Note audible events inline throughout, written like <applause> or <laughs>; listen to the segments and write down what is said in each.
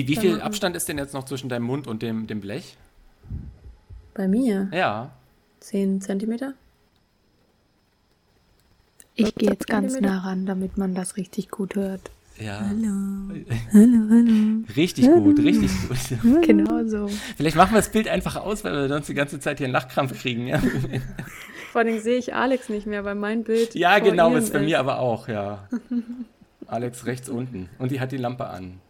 Wie, wie viel Abstand ist denn jetzt noch zwischen deinem Mund und dem, dem Blech? Bei mir? Ja. 10 Zentimeter? Ich gehe jetzt ganz nah ran, damit man das richtig gut hört. Ja. Hallo. <laughs> Hallo, hallo. Richtig gut, richtig gut. <laughs> Genau so. Vielleicht machen wir das Bild einfach aus, weil wir sonst die ganze Zeit hier einen Lachkrampf kriegen. Ja, <laughs> Vor allem sehe ich Alex nicht mehr, weil mein Bild. ja vor genau, ist bei mir aber auch, ja. Alex rechts unten. Und die hat die Lampe an.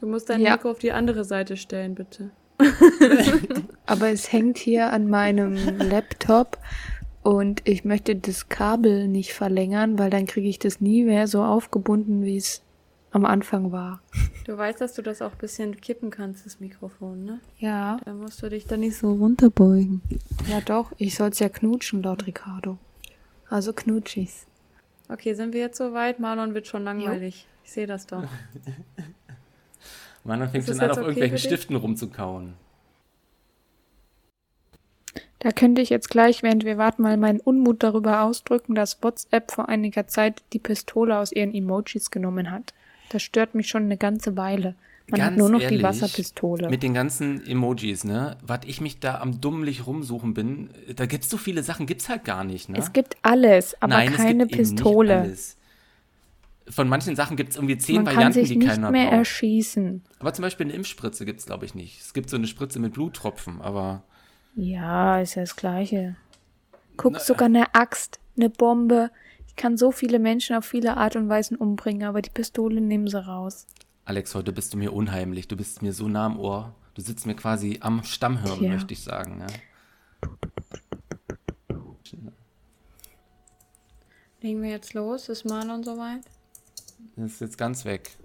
Du musst dein Ja. Mikro auf die andere Seite stellen, bitte. <laughs> Aber es hängt hier an meinem Laptop und ich möchte das Kabel nicht verlängern, weil dann kriege ich das nie mehr so aufgebunden, wie es am Anfang war. Du weißt, dass du das auch ein bisschen kippen kannst, das Mikrofon, ne? Ja. Da musst du dich dann nicht so runterbeugen. Ja doch, ich soll's ja knutschen, laut Ricardo. Also knutschis. Okay, sind wir jetzt soweit? Marlon wird schon langweilig. Ich sehe das doch. <laughs> Man, dann fängt schon an, auf okay irgendwelchen? Stiften rumzukauen. Da könnte ich jetzt gleich, während wir warten, mal meinen Unmut darüber ausdrücken, dass WhatsApp vor einiger Zeit die Pistole aus ihren Emojis genommen hat. Das stört mich schon eine ganze Weile. Man hat Ganz nur noch ehrlich, die Wasserpistole. Mit den ganzen Emojis, ne? Was ich mich da am dummlich rumsuchen bin, da gibt's so viele Sachen, gibt's halt gar nicht, ne? Es gibt alles, aber Nein, keine es gibt eben Pistole. Nicht. Von manchen Sachen gibt's irgendwie zehn Man kann Varianten, sich die nicht keiner mehr braucht. erschießen. Aber zum Beispiel eine Impfspritze gibt's glaube ich, nicht. Es gibt so eine Spritze mit Bluttropfen, aber Ja, ist ja das Gleiche. Guck, sogar eine Axt, eine Bombe. Ich kann so viele Menschen auf viele Art und Weisen umbringen, aber die Pistole nehmen sie raus. Alex, heute bist du mir unheimlich. Du bist mir so nah am Ohr. Du sitzt mir quasi am Stammhirn, Tja. möchte ich sagen. Ja? Legen wir jetzt los? Ist Marlon soweit? Das ist jetzt ganz weg.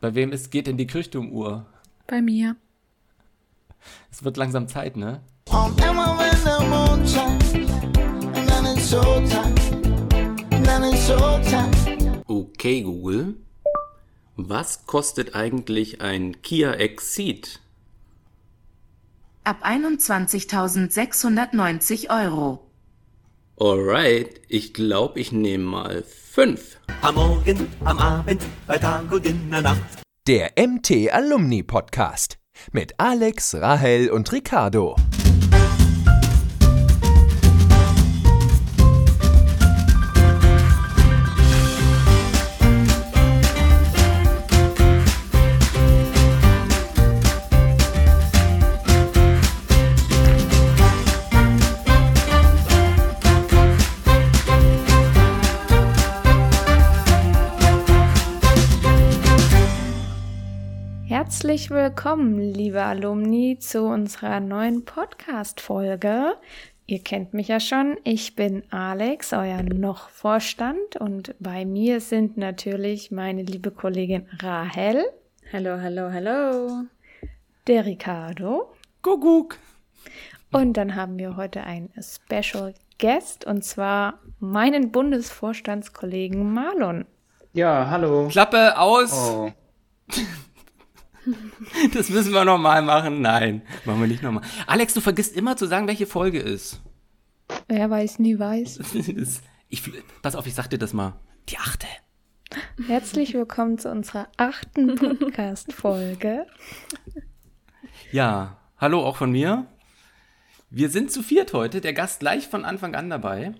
Bei wem ist, geht denn die Kirchturmuhr? Bei mir. Es wird langsam Zeit, ne? Okay, Google. Was kostet eigentlich ein Kia Exceed? Ab 21.690 Euro. Alright, ich glaube, ich nehme mal fünf. Am Morgen, am Abend, bei Tag und in der Nacht. Der MT Alumni Podcast mit Alex, Rahel und Ricardo. Herzlich willkommen, liebe Alumni, zu unserer neuen Podcast-Folge. Ihr kennt mich ja schon. Ich bin Alex, euer noch Vorstand, und bei mir sind natürlich meine liebe Kollegin Rahel, Hallo, hallo, hallo. der Ricardo Kuckuck. und dann haben wir heute einen Special Guest und zwar meinen Bundesvorstandskollegen Marlon. Ja, hallo. Klappe aus. Oh, <laughs> <laughs> Das müssen wir nochmal machen. Nein, machen wir nicht nochmal. Alex, du vergisst immer zu sagen, welche Folge ist. Wer weiß, nie weiß. <laughs> Ich, pass auf, ich sag dir das mal. Die achte. Herzlich willkommen zu unserer achten Podcast-Folge. <laughs> Ja, hallo auch von mir. Wir sind zu viert heute, der Gast gleich von Anfang an dabei.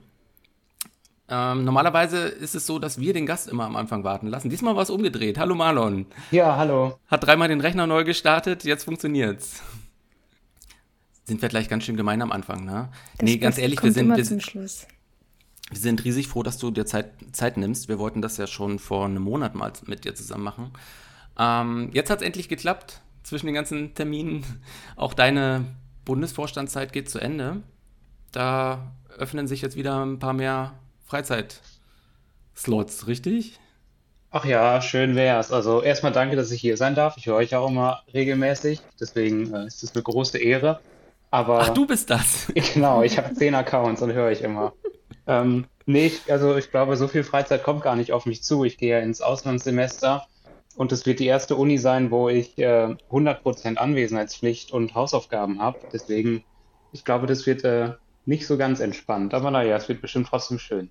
Ähm, normalerweise ist es so, dass wir den Gast immer am Anfang warten lassen. Diesmal war es umgedreht. Hallo Marlon. ja, hallo. Hat dreimal den Rechner neu gestartet, jetzt funktioniert's. Sind wir gleich ganz schön gemein am Anfang, ne? nee, ganz ehrlich, wir sind, immer wir, zum sind- Schluss. wir sind riesig froh, dass du dir Zeit, Zeit nimmst. Wir wollten das ja schon vor einem Monat mal mit dir zusammen machen. Ähm, jetzt hat's endlich geklappt zwischen den ganzen Terminen. Auch deine Bundesvorstandszeit geht zu Ende. Da öffnen sich jetzt wieder ein paar mehr Freizeit-Slots, richtig? Ach ja, schön wär's. Also erstmal danke, dass ich hier sein darf. Ich höre euch auch immer regelmäßig, deswegen äh, ist es eine große Ehre. Aber Ach, du bist das. <laughs> genau, ich habe zehn Accounts und höre ich immer. Ähm, nee, ich, also ich glaube, so viel Freizeit kommt gar nicht auf mich zu. Ich gehe ja ins Auslandssemester und es wird die erste Uni sein, wo ich äh, 100% Anwesenheitspflicht und Hausaufgaben habe. Deswegen, ich glaube, das wird äh, nicht so ganz entspannt. Aber naja, es wird bestimmt trotzdem schön.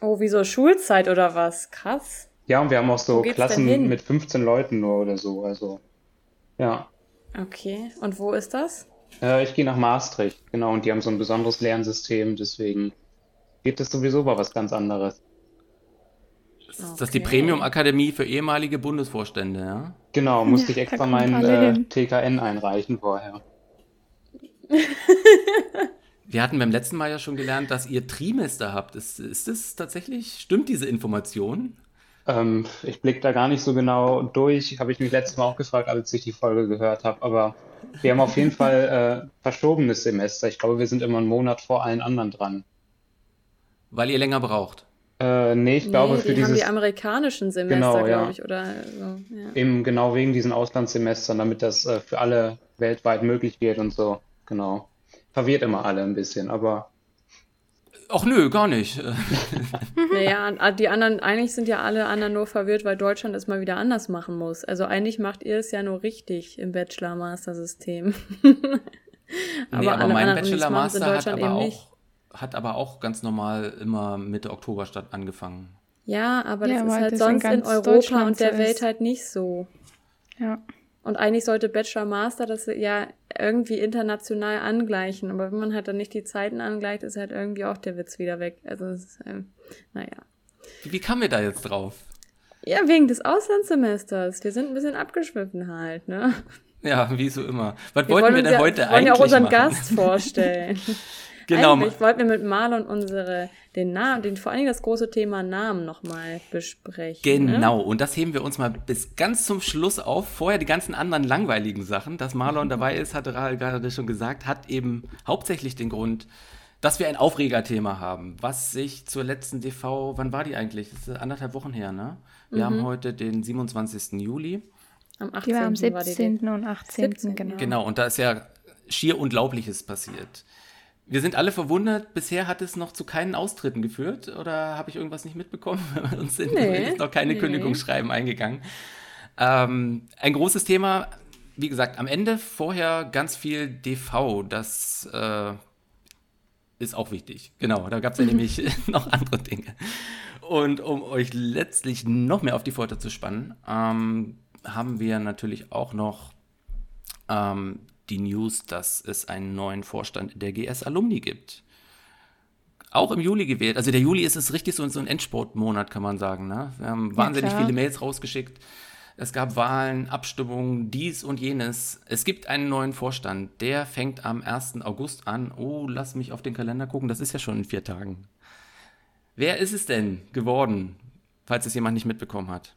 Oh, wieso Schulzeit oder was? Krass. Ja, und wir haben auch so Klassen mit 15 Leuten nur oder so. Also, ja. Okay. Und wo ist das? Äh, ich gehe nach Maastricht, genau, und die haben so ein besonderes Lernsystem, deswegen geht es sowieso über was ganz anderes. Ist das die. Premium-Akademie für ehemalige Bundesvorstände, ja? Genau, <laughs> musste ich da extra kommen mein alle äh. TKN einreichen vorher. <laughs> Wir hatten beim letzten Mal ja schon gelernt, dass ihr Trimester habt. Ist, ist das tatsächlich, stimmt diese Information? Ähm, ich blicke da gar nicht so genau durch, habe ich mich letztes Mal auch gefragt, als ich die Folge gehört habe, aber wir haben auf jeden <laughs> Fall äh, verschobenes Semester. Ich glaube, wir sind immer einen Monat vor allen anderen dran. Weil ihr länger braucht. Äh, nee, ich glaube, nee, für die haben dieses, die amerikanischen Semester, Genau, ja. glaube ich, oder so. Ja. eben genau wegen diesen Auslandssemestern, damit das äh, für alle weltweit möglich wird und so. Genau. Verwirrt immer alle ein bisschen, aber Ach nö, gar nicht. <laughs> Naja, an- die anderen, eigentlich sind ja alle anderen nur verwirrt, weil Deutschland es mal wieder anders machen muss. Also eigentlich macht ihr es ja nur richtig im Bachelor-Master-System. <laughs> nee, aber mein in Bachelor-Master hat Deutschland aber auch, nicht. hat aber auch ganz normal immer Mitte Oktober statt angefangen. Ja, aber das Ja, ist halt das in sonst in ganz Europa und der Welt halt nicht so. Ja. Und eigentlich sollte Bachelor Master das ja irgendwie international angleichen. Aber wenn man halt dann nicht die Zeiten angleicht, ist halt irgendwie auch der Witz wieder weg. Also, es ist, ähm, naja. Wie, kamen wir da jetzt drauf? Ja, wegen des Auslandssemesters. Wir sind ein bisschen abgeschwiffen halt, ne? Ja, wie so immer. Was Wir wollten wir denn ja, heute wir wollen ja auch eigentlich unseren machen? Gast vorstellen. <laughs> Genau. Eigentlich wollten wir mit Marlon unsere, den Namen, den, vor allen Dingen das große Thema Namen nochmal besprechen. Ne? Genau, und das heben wir uns mal bis ganz zum Schluss auf. Vorher die ganzen anderen langweiligen Sachen. Dass Marlon <laughs> dabei ist, hatte Rahel gerade schon gesagt, hat eben hauptsächlich den Grund, dass wir ein Aufregerthema haben, was sich zur letzten DV, wann war die eigentlich? Das ist anderthalb Wochen her, ne? Wir haben heute den 27. Juli. Am 18. Die war am war die 17. und 18. 17., genau. Genau, und da ist ja schier Unglaubliches passiert. Wir sind alle verwundert, bisher hat es noch zu keinen Austritten geführt oder habe ich irgendwas nicht mitbekommen? <laughs> Uns sind Nee, noch keine nee. Kündigungsschreiben eingegangen. Ähm, ein großes Thema, wie gesagt, am Ende vorher ganz viel DV, das äh, ist auch wichtig. Genau, da gab es ja <laughs> nämlich <laughs> noch andere Dinge. Und um euch letztlich noch mehr auf die Folter zu spannen, ähm, haben wir natürlich auch noch ähm, die News, dass es einen neuen Vorstand der GS Alumni gibt. Auch im Juli gewählt. Also der Juli ist es richtig so, so ein Endsportmonat, kann man sagen. Ne? Wir haben wahnsinnig klar. viele Mails rausgeschickt. Es gab Wahlen, Abstimmungen, dies und jenes. Es gibt einen neuen Vorstand. Der fängt am 1. August an. Oh, lass mich auf den Kalender gucken. Das ist ja schon in vier Tagen. Wer ist es denn geworden, falls es jemand nicht mitbekommen hat?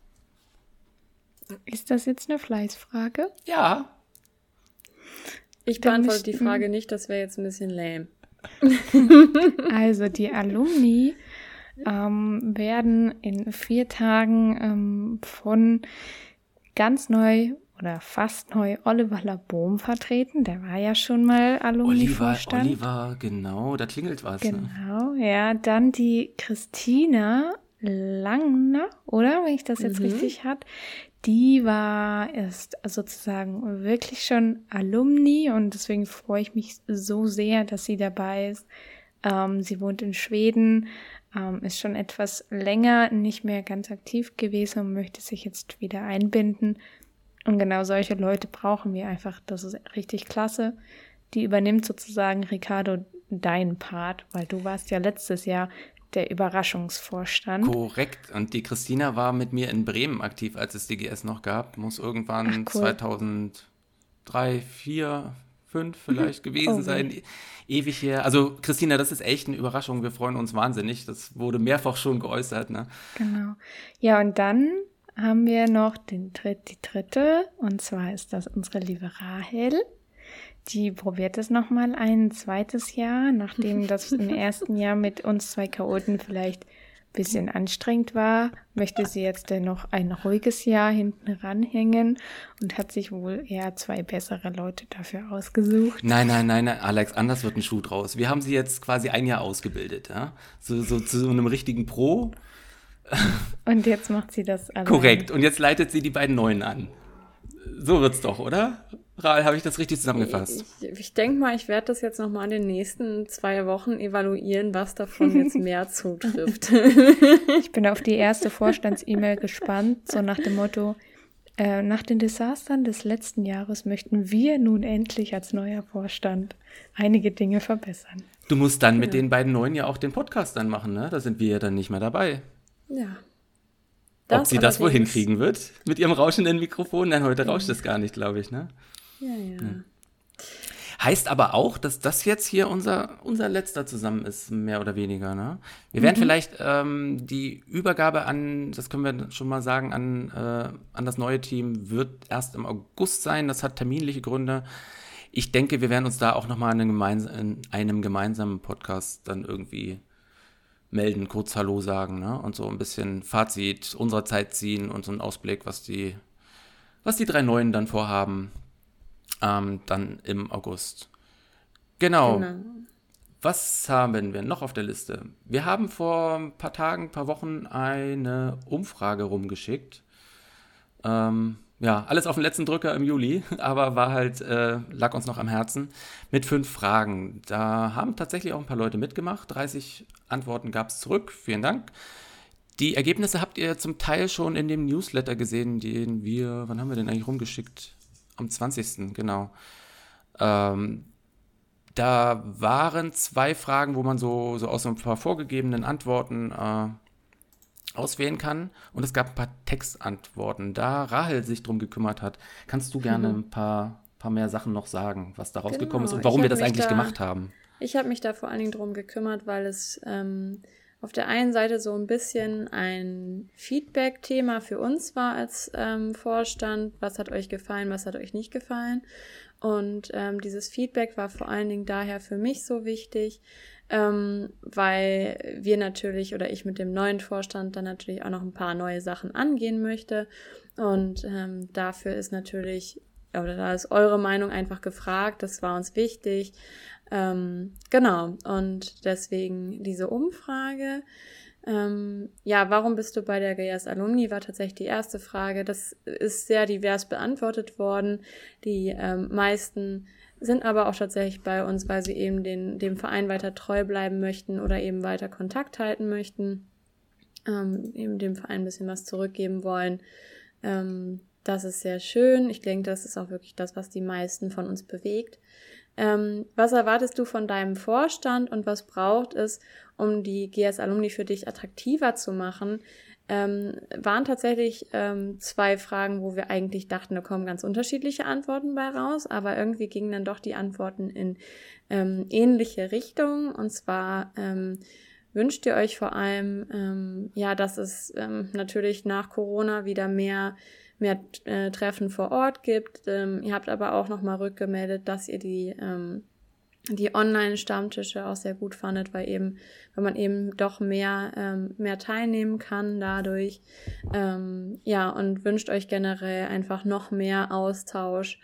Ist das jetzt eine Fleißfrage? Ja, Ich beantworte die Frage nicht, das wäre jetzt ein bisschen lame. <laughs> Also die Alumni ähm, werden in vier Tagen ähm, von ganz neu oder fast neu Oliver Laboom vertreten. Der war ja schon mal Oliver, Alumni-Vorstand. Oliver, genau, da klingelt was. Ne? Genau, ja. Dann die Christina Langner, oder? Wenn ich das jetzt Mhm. richtig hat. Die war, ist sozusagen wirklich schon Alumni und deswegen freue ich mich so sehr, dass sie dabei ist. Ähm, sie wohnt in Schweden, ähm, ist schon etwas länger nicht mehr ganz aktiv gewesen und möchte sich jetzt wieder einbinden. Und genau solche Leute brauchen wir einfach. Das ist richtig klasse. Die übernimmt sozusagen, Ricardo, deinen Part, weil du warst ja letztes Jahr der Überraschungsvorstand. Korrekt. Und die Christina war mit mir in Bremen aktiv, als es DGS noch gab. Muss irgendwann Ach, cool. 2003, 4, 5 vielleicht gewesen Oh, sein. E- Ewig her. Also Christina, das ist echt eine Überraschung. Wir freuen uns wahnsinnig. Das wurde mehrfach schon geäußert. Ne? Genau. Ja, und dann haben wir noch den Dritt, die dritte, und zwar ist das unsere liebe Rahel. Die probiert es nochmal ein zweites Jahr, nachdem <laughs> das im ersten Jahr mit uns zwei Chaoten vielleicht ein bisschen anstrengend war, möchte sie jetzt dennoch ein ruhiges Jahr hinten ranhängen und hat sich wohl eher zwei bessere Leute dafür ausgesucht. Nein, nein, nein, nein, Alex, anders wird ein Schuh draus. Wir haben sie jetzt quasi ein Jahr ausgebildet. Ja? So, so zu so einem richtigen Pro. <laughs> Und jetzt macht sie das allein. Korrekt. Und jetzt leitet sie die beiden Neuen an. So wird's doch, oder? Ral, habe ich das richtig zusammengefasst? Ich, ich denke mal, ich werde das jetzt nochmal in den nächsten zwei Wochen evaluieren, was davon jetzt <laughs> mehr zutrifft. Ich bin auf die erste Vorstands-E-Mail gespannt, so nach dem Motto, äh, nach den Desastern des letzten Jahres möchten wir nun endlich als neuer Vorstand einige Dinge verbessern. Du musst dann mit den beiden Neuen ja auch den Podcast dann machen, ne? Da sind wir ja dann nicht mehr dabei. ja. Ob sie das wohl allerdings- hinkriegen wird mit ihrem rauschenden Mikrofon? Nein, heute rauscht es gar nicht, glaube ich, ne? Ja, ja. Heißt aber auch, dass das jetzt hier unser, unser letzter zusammen ist, mehr oder weniger. Ne? Wir werden vielleicht ähm, die Übergabe an, das können wir schon mal sagen, an, äh, an das neue Team wird erst im August sein. Das hat terminliche Gründe. Ich denke, wir werden uns da auch nochmal in, gemeins in einem gemeinsamen Podcast dann irgendwie melden, kurz Hallo sagen ne? und so ein bisschen Fazit unserer Zeit ziehen und so einen Ausblick, was die, was die drei Neuen dann vorhaben, ähm, dann im August. Genau. Genau. Was haben wir noch auf der Liste? Wir haben vor ein paar Tagen, ein paar Wochen eine Umfrage rumgeschickt. Ähm, ja, alles auf den letzten Drücker im Juli, <laughs> aber war halt, äh, lag uns noch am Herzen. Mit fünf Fragen. Da haben tatsächlich auch ein paar Leute mitgemacht. 30 Antworten gab es zurück. Vielen Dank. Die Ergebnisse habt ihr zum Teil schon in dem Newsletter gesehen, den wir, wann haben wir den eigentlich rumgeschickt? Am 20. genau. Ähm, da waren zwei Fragen, wo man so, so aus so ein paar vorgegebenen Antworten äh, auswählen kann. Und es gab ein paar Textantworten. Da Rahel sich drum gekümmert hat, kannst du gerne ein paar, paar mehr Sachen noch sagen, was da rausgekommen ist Genau, und warum wir das eigentlich da- gemacht haben. Ich habe mich da vor allen Dingen drum gekümmert, weil es ähm, auf der einen Seite so ein bisschen ein Feedback-Thema für uns war als ähm, Vorstand. Was hat euch gefallen, was hat euch nicht gefallen? Und ähm, dieses Feedback war vor allen Dingen daher für mich so wichtig, ähm, weil wir natürlich oder ich mit dem neuen Vorstand dann natürlich auch noch ein paar neue Sachen angehen möchte. Und ähm, dafür ist natürlich, oder da ist eure Meinung einfach gefragt, das war uns wichtig. Ähm, genau, und deswegen diese Umfrage. Ähm, ja, warum bist du bei der GS Alumni? War tatsächlich die erste Frage. Das ist sehr divers beantwortet worden. Die ähm, meisten sind aber auch tatsächlich bei uns, weil sie eben den, dem Verein weiter treu bleiben möchten oder eben weiter Kontakt halten möchten, ähm, eben dem Verein ein bisschen was zurückgeben wollen. Ähm, das ist sehr schön. Ich denke, das ist auch wirklich das, was die meisten von uns bewegt. Ähm, was erwartest du von deinem Vorstand und was braucht es, um die GS Alumni für dich attraktiver zu machen? Ähm, waren tatsächlich ähm, zwei Fragen, wo wir eigentlich dachten, da kommen ganz unterschiedliche Antworten bei raus, aber irgendwie gingen dann doch die Antworten in ähm, ähnliche Richtungen. Und zwar ähm, wünscht ihr euch vor allem, ähm, ja, dass es natürlich nach Corona wieder mehr mehr äh, Treffen vor Ort gibt. Ähm, ihr habt aber auch nochmal rückgemeldet, dass ihr die, ähm, die Online-Stammtische auch sehr gut fandet, weil eben, weil man eben doch mehr, ähm, mehr teilnehmen kann dadurch. Ähm, ja, und wünscht euch generell einfach noch mehr Austausch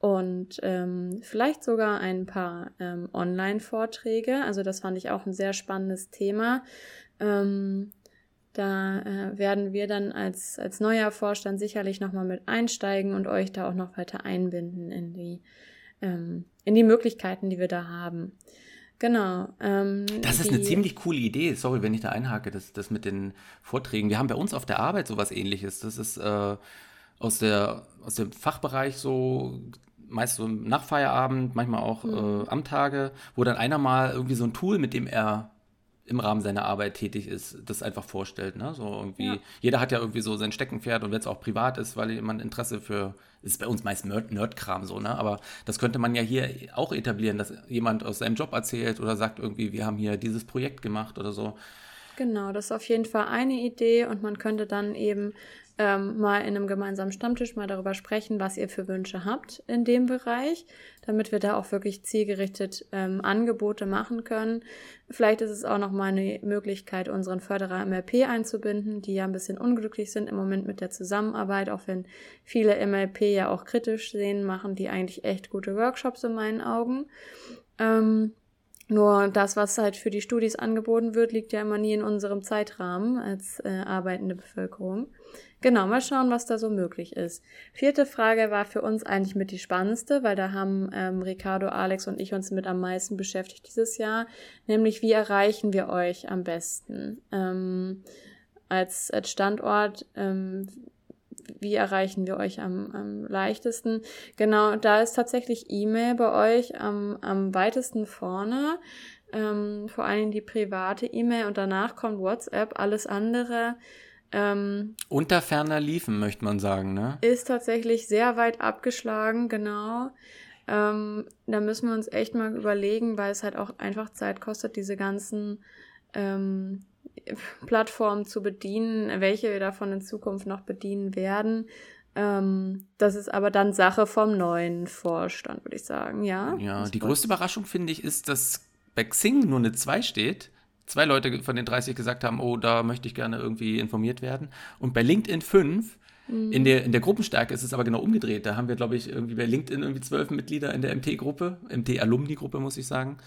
und ähm, vielleicht sogar ein paar ähm, Online-Vorträge. Also das fand ich auch ein sehr spannendes Thema. Ähm, da äh, werden wir dann als, als neuer Vorstand sicherlich nochmal mit einsteigen und euch da auch noch weiter einbinden in die, ähm, in die Möglichkeiten, die wir da haben. Genau. Ähm, Das ist die, eine ziemlich coole Idee. Sorry, wenn ich da einhake, das, das mit den Vorträgen. Wir haben bei uns auf der Arbeit sowas ähnliches. Das ist äh, aus, der, aus dem Fachbereich so, meist so nach Feierabend, manchmal auch Mhm. äh, am Tage, wo dann einer mal irgendwie so ein Tool, mit dem er im Rahmen seiner Arbeit tätig ist, das einfach vorstellt. Ne? So irgendwie, Ja. jeder hat ja irgendwie so sein Steckenpferd und wenn es auch privat ist, weil jemand Interesse für, ist bei uns meist Nerd- Nerdkram so, ne? Aber das könnte man ja hier auch etablieren, dass jemand aus seinem Job erzählt oder sagt irgendwie, wir haben hier dieses Projekt gemacht oder so. Genau, das ist auf jeden Fall eine Idee und man könnte dann eben ähm, mal in einem gemeinsamen Stammtisch mal darüber sprechen, was ihr für Wünsche habt in dem Bereich, damit wir da auch wirklich zielgerichtet ähm, Angebote machen können. Vielleicht ist es auch noch mal eine Möglichkeit, unseren Förderer MLP einzubinden, die ja ein bisschen unglücklich sind im Moment mit der Zusammenarbeit, auch wenn viele MLP ja auch kritisch sehen, machen die eigentlich echt gute Workshops in meinen Augen. Ähm, Nur das, was halt für die Studis angeboten wird, liegt ja immer nie in unserem Zeitrahmen als äh, arbeitende Bevölkerung. Genau, mal schauen, was da so möglich ist. Vierte Frage war für uns eigentlich mit die spannendste, weil da haben ähm, Ricardo, Alex und ich uns mit am meisten beschäftigt dieses Jahr, nämlich wie erreichen wir euch am besten ähm, als, als Standort. Ähm, wie erreichen wir euch am, am leichtesten? Genau, da ist tatsächlich E-Mail bei euch am, am weitesten vorne. Ähm, vor allem die private E-Mail und danach kommt WhatsApp. Alles andere ähm, Unter ferner liefen, möchte man sagen, ne? Ist tatsächlich sehr weit abgeschlagen, genau. Ähm, da müssen wir uns echt mal überlegen, weil es halt auch einfach Zeit kostet, diese ganzen ähm, Plattformen zu bedienen, welche wir davon in Zukunft noch bedienen werden. Ähm, das ist aber dann Sache vom neuen Vorstand, würde ich sagen, ja. Ja, die größte Überraschung, finde ich, ist, dass bei Xing nur eine 2 steht zwei Leute von den 30 gesagt haben, oh, da möchte ich gerne irgendwie informiert werden. Und bei LinkedIn 5, mhm. in, der, in der Gruppenstärke ist es aber genau umgedreht. Da haben wir, glaube ich, irgendwie bei LinkedIn irgendwie zwölf Mitglieder in der MT-Gruppe, MT-Alumni-Gruppe, muss ich sagen.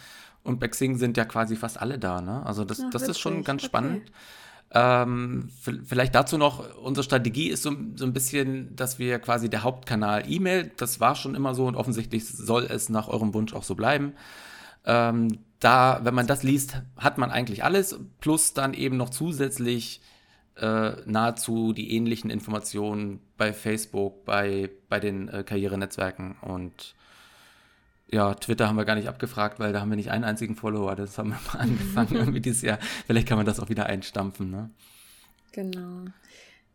Und bei Xing sind ja quasi fast alle da. Ne? Also das, Ach, das ist schon ganz okay. spannend. Ähm, vielleicht dazu noch, unsere Strategie ist so, so, ein bisschen, dass wir quasi der Hauptkanal E-Mail, das war schon immer so und offensichtlich soll es nach eurem Wunsch auch so bleiben. Ähm, da, wenn man das liest, hat man eigentlich alles, plus dann eben noch zusätzlich äh, nahezu die ähnlichen Informationen bei Facebook, bei, bei den äh, Karrierenetzwerken und ja, Twitter haben wir gar nicht abgefragt, weil da haben wir nicht einen einzigen Follower. Das haben wir mal <laughs> angefangen irgendwie dieses Jahr. Vielleicht kann man das auch wieder einstampfen, ne? Genau.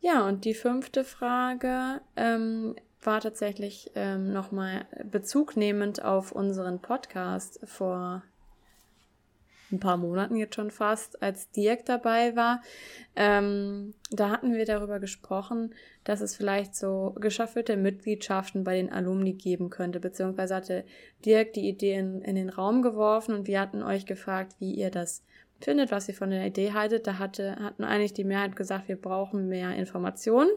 Ja, und die fünfte Frage ähm, war tatsächlich ähm, nochmal bezugnehmend auf unseren Podcast vor ein paar Monaten jetzt schon fast, als Dirk dabei war. Ähm, da hatten wir darüber gesprochen, dass es vielleicht so geschaffelte Mitgliedschaften bei den Alumni geben könnte, beziehungsweise hatte Dirk die Idee in, in den Raum geworfen und wir hatten euch gefragt, wie ihr das findet, was ihr von der Idee haltet. Da hatte, hatten eigentlich die Mehrheit gesagt, wir brauchen mehr Informationen.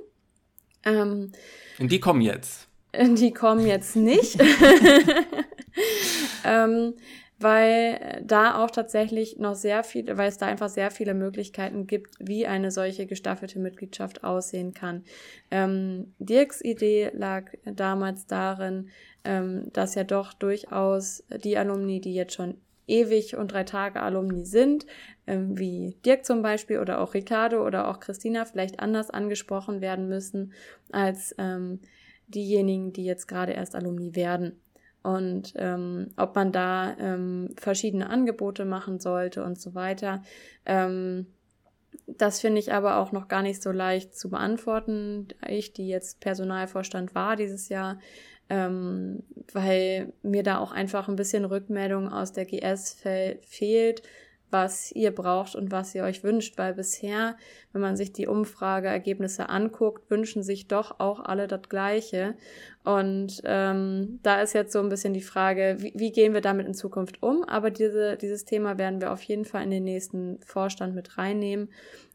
Ähm, und die kommen jetzt. <laughs> Die kommen jetzt nicht. <laughs> <laughs> ähm, weil da auch tatsächlich noch sehr viel, weil es da einfach sehr viele Möglichkeiten gibt, wie eine solche gestaffelte Mitgliedschaft aussehen kann. Ähm, Dirks Idee lag damals darin, ähm, dass ja doch durchaus die Alumni, die jetzt schon ewig und drei Tage Alumni sind, ähm, wie Dirk zum Beispiel oder auch Ricardo oder auch Christina vielleicht anders angesprochen werden müssen als ähm, diejenigen, die jetzt gerade erst Alumni werden und ähm, ob man da ähm, verschiedene Angebote machen sollte und so weiter. Ähm, das finde ich aber auch noch gar nicht so leicht zu beantworten. Ich, die jetzt Personalvorstand war dieses Jahr, ähm, weil mir da auch einfach ein bisschen Rückmeldung aus der GS fe fehlt, was ihr braucht und was ihr euch wünscht, weil bisher, wenn man sich die Umfrageergebnisse anguckt, wünschen sich doch auch alle das Gleiche. Und ähm, da ist jetzt so ein bisschen die Frage, wie, wie gehen wir damit in Zukunft um? Aber diese, dieses Thema werden wir auf jeden Fall in den nächsten Vorstand mit reinnehmen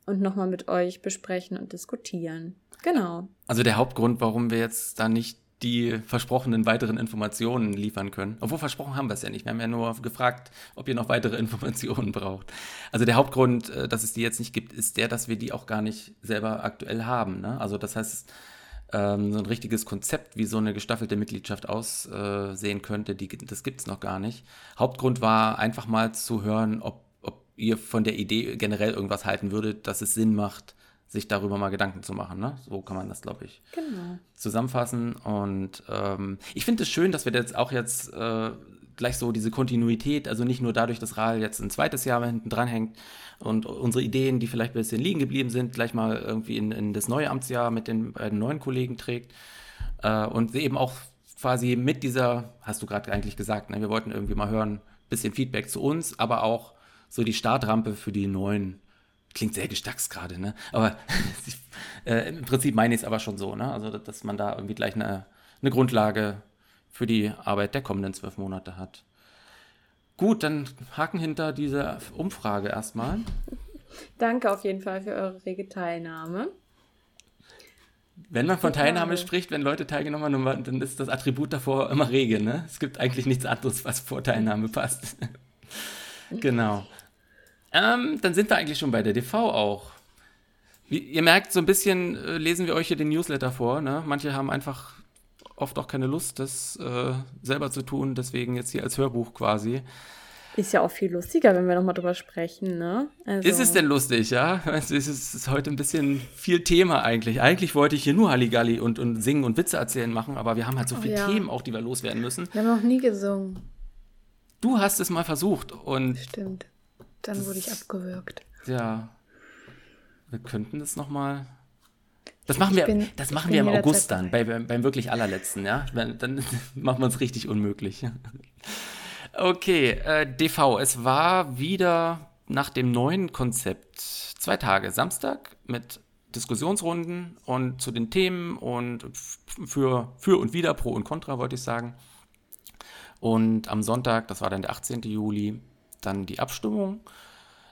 und nochmal mit euch besprechen und diskutieren. Genau. Also der Hauptgrund, warum wir jetzt da nicht die versprochenen weiteren Informationen liefern können. Obwohl versprochen haben wir es ja nicht. Wir haben ja nur gefragt, ob ihr noch weitere <laughs> Informationen braucht. Also der Hauptgrund, äh, dass es die jetzt nicht gibt, ist der, dass wir die auch gar nicht selber aktuell haben. Ne? Also das heißt, ähm, so ein richtiges Konzept, wie so eine gestaffelte Mitgliedschaft aussehen könnte, die, das gibt es noch gar nicht. Hauptgrund war einfach mal zu hören, ob, ob ihr von der Idee generell irgendwas halten würdet, dass es Sinn macht, sich darüber mal Gedanken zu machen. Ne? So kann man das, glaube ich, genau. zusammenfassen. Und ähm, ich finde es schön, dass wir jetzt auch jetzt äh, gleich so diese Kontinuität, also nicht nur dadurch, dass RAL jetzt ein zweites Jahr hinten dran hängt und unsere Ideen, die vielleicht ein bisschen liegen geblieben sind, gleich mal irgendwie in, in das neue Amtsjahr mit den beiden neuen Kollegen trägt. Äh, und eben auch quasi mit dieser, hast du gerade eigentlich gesagt, ne, wir wollten irgendwie mal hören, bisschen Feedback zu uns, aber auch so die Startrampe für die neuen klingt sehr gestackst gerade, ne? Aber <laughs> äh, im Prinzip meine ich es aber schon so, ne? Also, dass man da irgendwie gleich eine, eine Grundlage für die Arbeit der kommenden zwölf Monate hat. Gut, dann Haken hinter diese Umfrage erstmal. Danke auf jeden Fall für eure rege Teilnahme. Wenn man von Teilnahme spricht, wenn Leute teilgenommen haben, dann ist das Attribut davor immer rege. Ne? Es gibt eigentlich nichts anderes, was vor Teilnahme passt. <laughs> Genau. Ähm, dann sind wir eigentlich schon bei der DV auch. Wie, ihr merkt, so ein bisschen äh, lesen wir euch hier den Newsletter vor. Ne? Manche haben einfach oft auch keine Lust, das äh, selber zu tun, deswegen jetzt hier als Hörbuch quasi. Ist ja auch viel lustiger, wenn wir nochmal drüber sprechen, ne? Also, Ist es denn lustig, ja? <laughs> Es ist, es ist heute ein bisschen viel Thema eigentlich. Eigentlich wollte ich hier nur Halligalli und, und singen und Witze erzählen machen, aber wir haben halt so viele ja. Themen auch, die wir loswerden müssen. Wir haben noch nie gesungen. Du hast es mal versucht und Stimmt. Dann wurde ich abgewürgt. ja, wir könnten das nochmal. Das machen wir, bin- das machen wir im August dann, bei, beim, beim wirklich allerletzten, ja? Wenn- Dann <laughs> machen wir es richtig unmöglich. <laughs> Okay, äh, DV, es war wieder nach dem neuen Konzept zwei Tage. Samstag mit Diskussionsrunden und zu den Themen und für, für und wieder, pro und contra, wollte ich sagen. Und am Sonntag, das war dann der 18. Juli, dann die Abstimmung.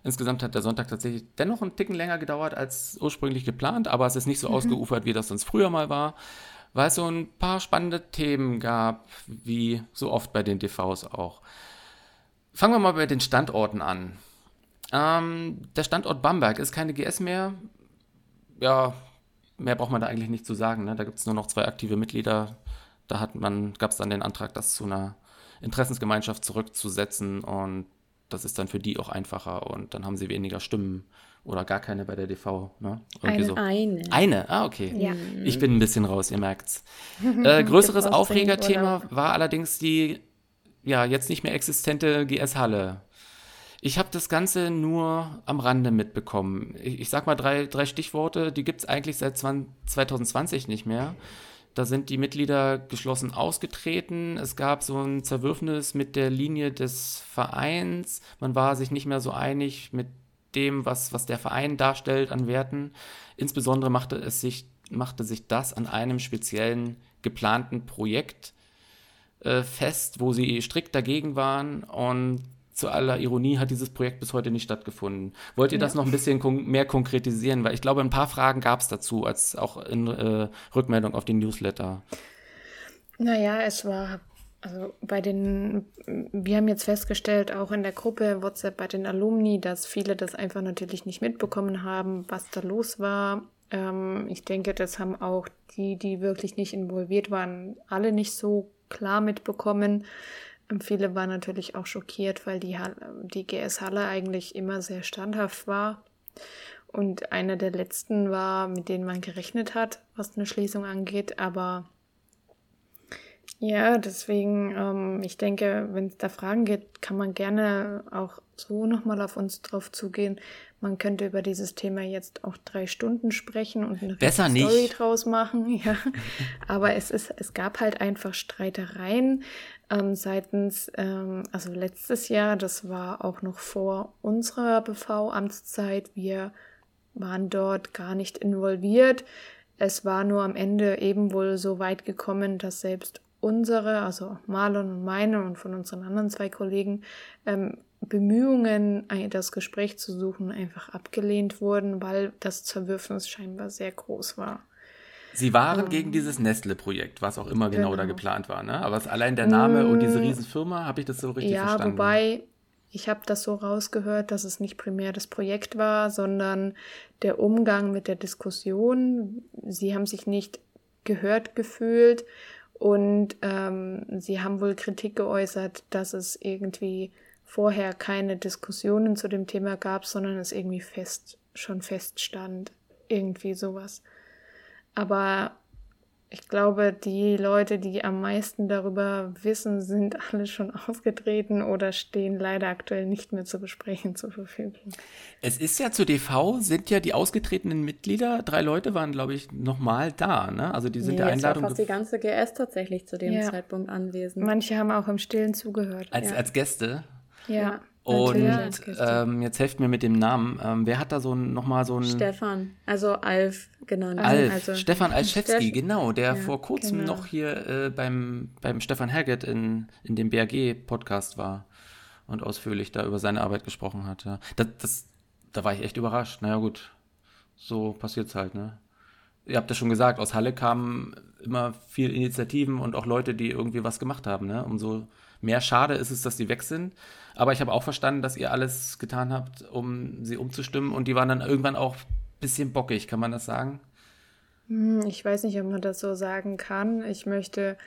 Insgesamt hat der Sonntag tatsächlich dennoch einen Ticken länger gedauert als ursprünglich geplant, aber es ist nicht so ausgeufert, wie das sonst früher mal war, weil es so ein paar spannende Themen gab, wie so oft bei den DVs auch. Fangen wir mal bei den Standorten an. Ähm, der Standort Bamberg ist keine GS mehr. Ja, mehr braucht man da eigentlich nicht zu sagen. Ne? Da gibt es nur noch zwei aktive Mitglieder. Da hat man, gab es dann den Antrag, das zu einer Interessensgemeinschaft zurückzusetzen und das ist dann für die auch einfacher und dann haben sie weniger Stimmen oder gar keine bei der DV. Ne? Irgendwie so. Eine. Eine, ah, okay. Ja. Ich bin ein bisschen raus, ihr merkt's. <laughs> Äh, größeres Aufregerthema war allerdings die ja jetzt nicht mehr existente GS-Halle. Ich habe das Ganze nur am Rande mitbekommen. Ich, ich sag mal drei, drei Stichworte, die gibt es eigentlich seit 20, 2020 nicht mehr. Da sind die Mitglieder geschlossen ausgetreten. Es gab so ein Zerwürfnis mit der Linie des Vereins. Man war sich nicht mehr so einig mit dem, was, was der Verein darstellt an Werten. Insbesondere machte es sich, machte sich das an einem speziellen geplanten Projekt äh, fest, wo sie strikt dagegen waren und zu aller Ironie hat dieses Projekt bis heute nicht stattgefunden. Wollt ihr das noch ein bisschen kon mehr konkretisieren? Weil ich glaube, ein paar Fragen gab es dazu, als auch in äh, Rückmeldung auf den Newsletter. Naja, es war, also bei den, wir haben jetzt festgestellt, auch in der Gruppe WhatsApp bei den Alumni, dass viele das einfach natürlich nicht mitbekommen haben, was da los war. Ähm, ich denke, das haben auch die, die wirklich nicht involviert waren, alle nicht so klar mitbekommen. Viele waren natürlich auch schockiert, weil die, die GS Halle eigentlich immer sehr standhaft war. Und einer der letzten war, mit denen man gerechnet hat, was eine Schließung angeht. Aber ja, deswegen, ähm, ich denke, wenn es da Fragen gibt, kann man gerne auch so nochmal auf uns drauf zugehen. Man könnte über dieses Thema jetzt auch drei Stunden sprechen und eine Besser Story nicht. draus machen. <laughs> Ja, <laughs> aber es ist, es gab halt einfach Streitereien ähm, seitens, ähm, also letztes Jahr, das war auch noch vor unserer BV-Amtszeit. Wir waren dort gar nicht involviert. Es war nur am Ende eben wohl so weit gekommen, dass selbst unsere, also Marlon und meine und von unseren anderen zwei Kollegen, ähm, Bemühungen, das Gespräch zu suchen, einfach abgelehnt wurden, weil das Zerwürfnis scheinbar sehr groß war. Sie waren gegen dieses Nestle-Projekt, was auch immer genau, da Genau. geplant war, ne? Aber es allein der Name und diese Riesenfirma, habe ich das so richtig ja, verstanden? wobei ich habe das so rausgehört, dass es nicht primär das Projekt war, sondern der Umgang mit der Diskussion. Sie haben sich nicht gehört gefühlt und ähm, sie haben wohl Kritik geäußert, dass es irgendwie vorher keine Diskussionen zu dem Thema gab, sondern es irgendwie fest schon feststand. Irgendwie sowas. Aber ich glaube, die Leute, die am meisten darüber wissen, sind <laughs> alle schon ausgetreten oder stehen leider aktuell nicht mehr zu Gesprächen zur Verfügung. Es ist ja zur DV, sind ja die ausgetretenen Mitglieder, drei Leute waren, glaube ich, nochmal da, ne? Also die sind Nee, der es war Einladung fast die ganze GS tatsächlich zu dem Ja. Zeitpunkt anwesend. Manche haben auch im Stillen zugehört. als, ja. als Gäste. ja. Und natürlich als Gäste. ähm, jetzt helft mir mit dem Namen. Ähm, wer hat da so nochmal so ein Stefan, also Alf genannt. Alf, also, Stefan <laughs> Alszewski, Steff- genau, der Ja, vor kurzem genau. noch hier äh, beim, beim Stefan Haggett in, in dem BRG-Podcast war und ausführlich da über seine Arbeit gesprochen hat. Ja. Das, das, da war ich echt überrascht. Naja, gut, so passiert's halt, ne? Ihr habt ja schon gesagt, aus Halle kamen immer viel Initiativen und auch Leute, die irgendwie was gemacht haben, ne? Umso Mehr schade ist es, dass die weg sind. Aber ich habe auch verstanden, dass ihr alles getan habt, um sie umzustimmen. Und die waren dann irgendwann auch bisschen bockig, kann man das sagen? Hm, Ich weiß nicht, ob man das so sagen kann. Ich möchte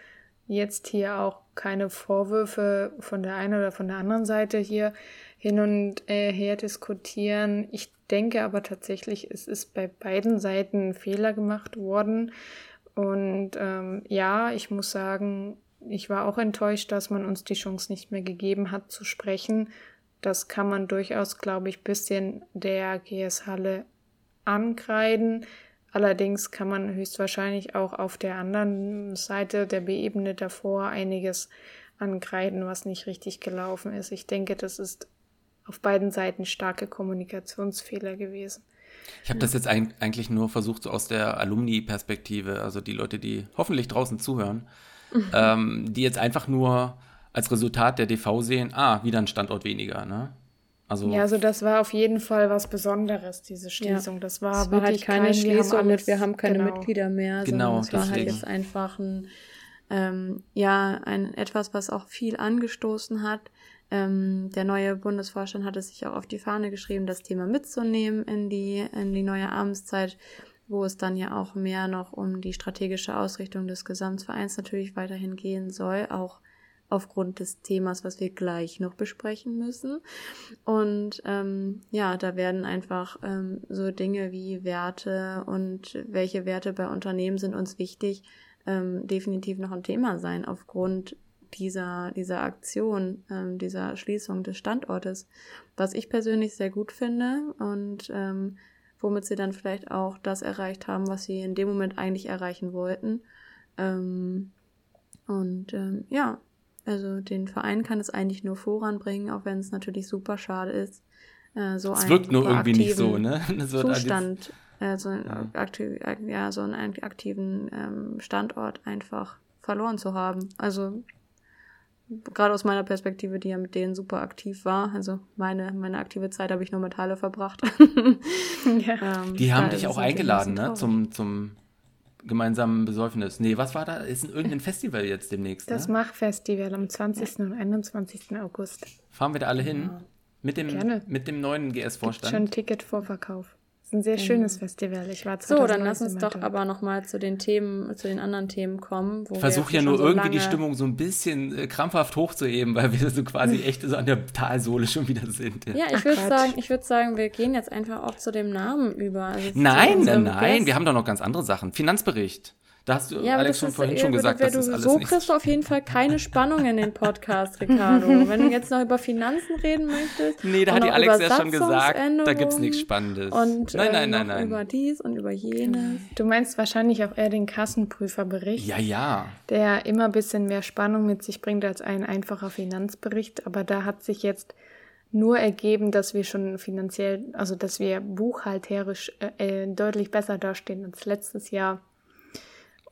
jetzt hier auch keine Vorwürfe von der einen oder von der anderen Seite hier hin und äh, her diskutieren. Ich denke aber tatsächlich, es ist bei beiden Seiten ein Fehler gemacht worden. Und ähm, ja, ich muss sagen, ich war auch enttäuscht, dass man uns die Chance nicht mehr gegeben hat zu sprechen. Das kann man durchaus, glaube ich, bisschen der GS Halle ankreiden. Allerdings kann man höchstwahrscheinlich auch auf der anderen Seite der B-Ebene davor einiges ankreiden, was nicht richtig gelaufen ist. Ich denke, das ist auf beiden Seiten starke Kommunikationsfehler gewesen. Ich habe das jetzt eig- eigentlich nur versucht, so aus der Alumni-Perspektive, also die Leute, die hoffentlich draußen zuhören, ähm, die jetzt einfach nur als Resultat der DV sehen, ah, wieder ein Standort weniger, ne? Also, Ja, also das war auf jeden Fall was Besonderes, diese Schließung. Das war Es war halt wirklich keine kein, Schließung alles- mit, wir haben keine genau. Mitglieder mehr, Genau, sondern es war halt jetzt einfach ein, ähm, ja, ein etwas, was auch viel angestoßen hat. Ähm, der neue Bundesvorstand hat es sich auch auf die Fahne geschrieben, das Thema mitzunehmen in die, in die neue Amtszeit, wo es dann ja auch mehr noch um die strategische Ausrichtung des Gesamtvereins natürlich weiterhin gehen soll, auch aufgrund des Themas, was wir gleich noch besprechen müssen. Und ähm, ja, da werden einfach ähm, so Dinge wie Werte und welche Werte bei Unternehmen sind uns wichtig, ähm, definitiv noch ein Thema sein aufgrund dieser, dieser Aktion, ähm, dieser Schließung des Standortes, was ich persönlich sehr gut finde und ähm, womit sie dann vielleicht auch das erreicht haben, was sie in dem Moment eigentlich erreichen wollten. Ähm, und ähm, ja, also den Verein kann es eigentlich nur voranbringen, auch wenn es natürlich super schade ist. Äh, so es einen wirkt nur irgendwie nicht so, aktiven ne? Das wird alles- Zustand, äh, so, einen Ja. aktiv, ja, so einen aktiven ähm, Standort einfach verloren zu haben. Also gerade aus meiner Perspektive, die ja mit denen super aktiv war. Also meine, meine aktive Zeit habe ich nur mit Halle verbracht. <laughs> Ja. Ähm, Die haben dich auch eingeladen, ein ne? traurig. Zum, zum gemeinsamen Besäufnis. Nee, was war da? Ist ein irgendein Festival jetzt demnächst, Das ne? Mach-Festival am 20. und 21. August. Fahren wir da alle hin? Mit dem, Gerne. mit dem neuen GS-Vorstand? schon Ticketvorverkauf. Das ist ein sehr schönes Festival. Ich war So, dann 2019 lass uns doch dort. aber nochmal zu den Themen, zu den anderen Themen kommen. Wo Ich versuche ja nur so irgendwie die Stimmung so ein bisschen äh, krampfhaft hochzuheben, weil wir so quasi <laughs> echt so an der Talsohle schon wieder sind. Ja, ich würde sagen, ich würde sagen, wir gehen jetzt einfach auch zu dem Namen über. Also Nein, nein, nein, wir haben doch noch ganz andere Sachen. Finanzbericht. Da hast du, Ja, aber Alex, das schon vorhin schon gesagt, dass das alles So nicht kriegst du auf jeden Fall keine <laughs> Spannung in den Podcast, Ricardo. wenn du jetzt noch über Finanzen reden möchtest. Nee, da hat die Alex ja schon gesagt, da gibt's nichts Satzungsänderungen Spannendes. Und nein, nein, ähm, nein, nein. über dies und über jenes. Du meinst wahrscheinlich auch eher den Kassenprüferbericht, Ja, ja. der immer ein bisschen mehr Spannung mit sich bringt als ein einfacher Finanzbericht. Aber da hat sich jetzt nur ergeben, dass wir schon finanziell, also dass wir buchhalterisch äh, äh, deutlich besser dastehen als letztes Jahr.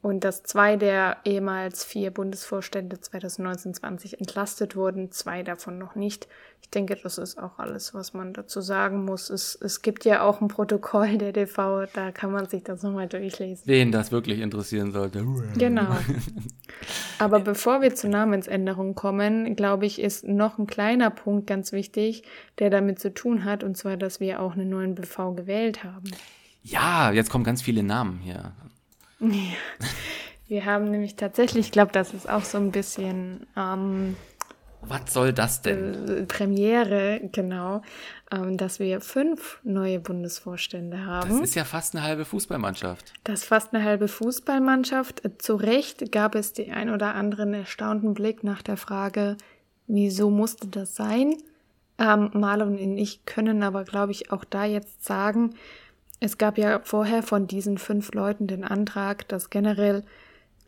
Und dass zwei der ehemals vier Bundesvorstände 2019-20 entlastet wurden, zwei davon noch nicht. Ich denke, das ist auch alles, was man dazu sagen muss. Es, es gibt ja auch ein Protokoll der DV, da kann man sich das nochmal durchlesen. Wen das wirklich interessieren sollte. Genau. <laughs> Aber bevor wir zur Namensänderung kommen, glaube ich, ist noch ein kleiner Punkt ganz wichtig, der damit zu tun hat, und zwar, dass wir auch einen neuen BV gewählt haben. Ja, jetzt kommen ganz viele Namen hier. <laughs> Wir haben nämlich tatsächlich, ich glaube, das ist auch so ein bisschen ähm, Was soll das denn? äh, Premiere, genau, ähm, dass wir fünf neue Bundesvorstände Das haben. ist ja fast eine halbe Fußballmannschaft. Das ist fast eine halbe Fußballmannschaft. Zu Recht gab es den ein oder anderen erstaunten Blick nach der Frage, wieso musste das sein? Ähm, Marlon und ich können aber, glaube ich, auch da jetzt sagen, es gab ja vorher von diesen fünf Leuten den Antrag, dass generell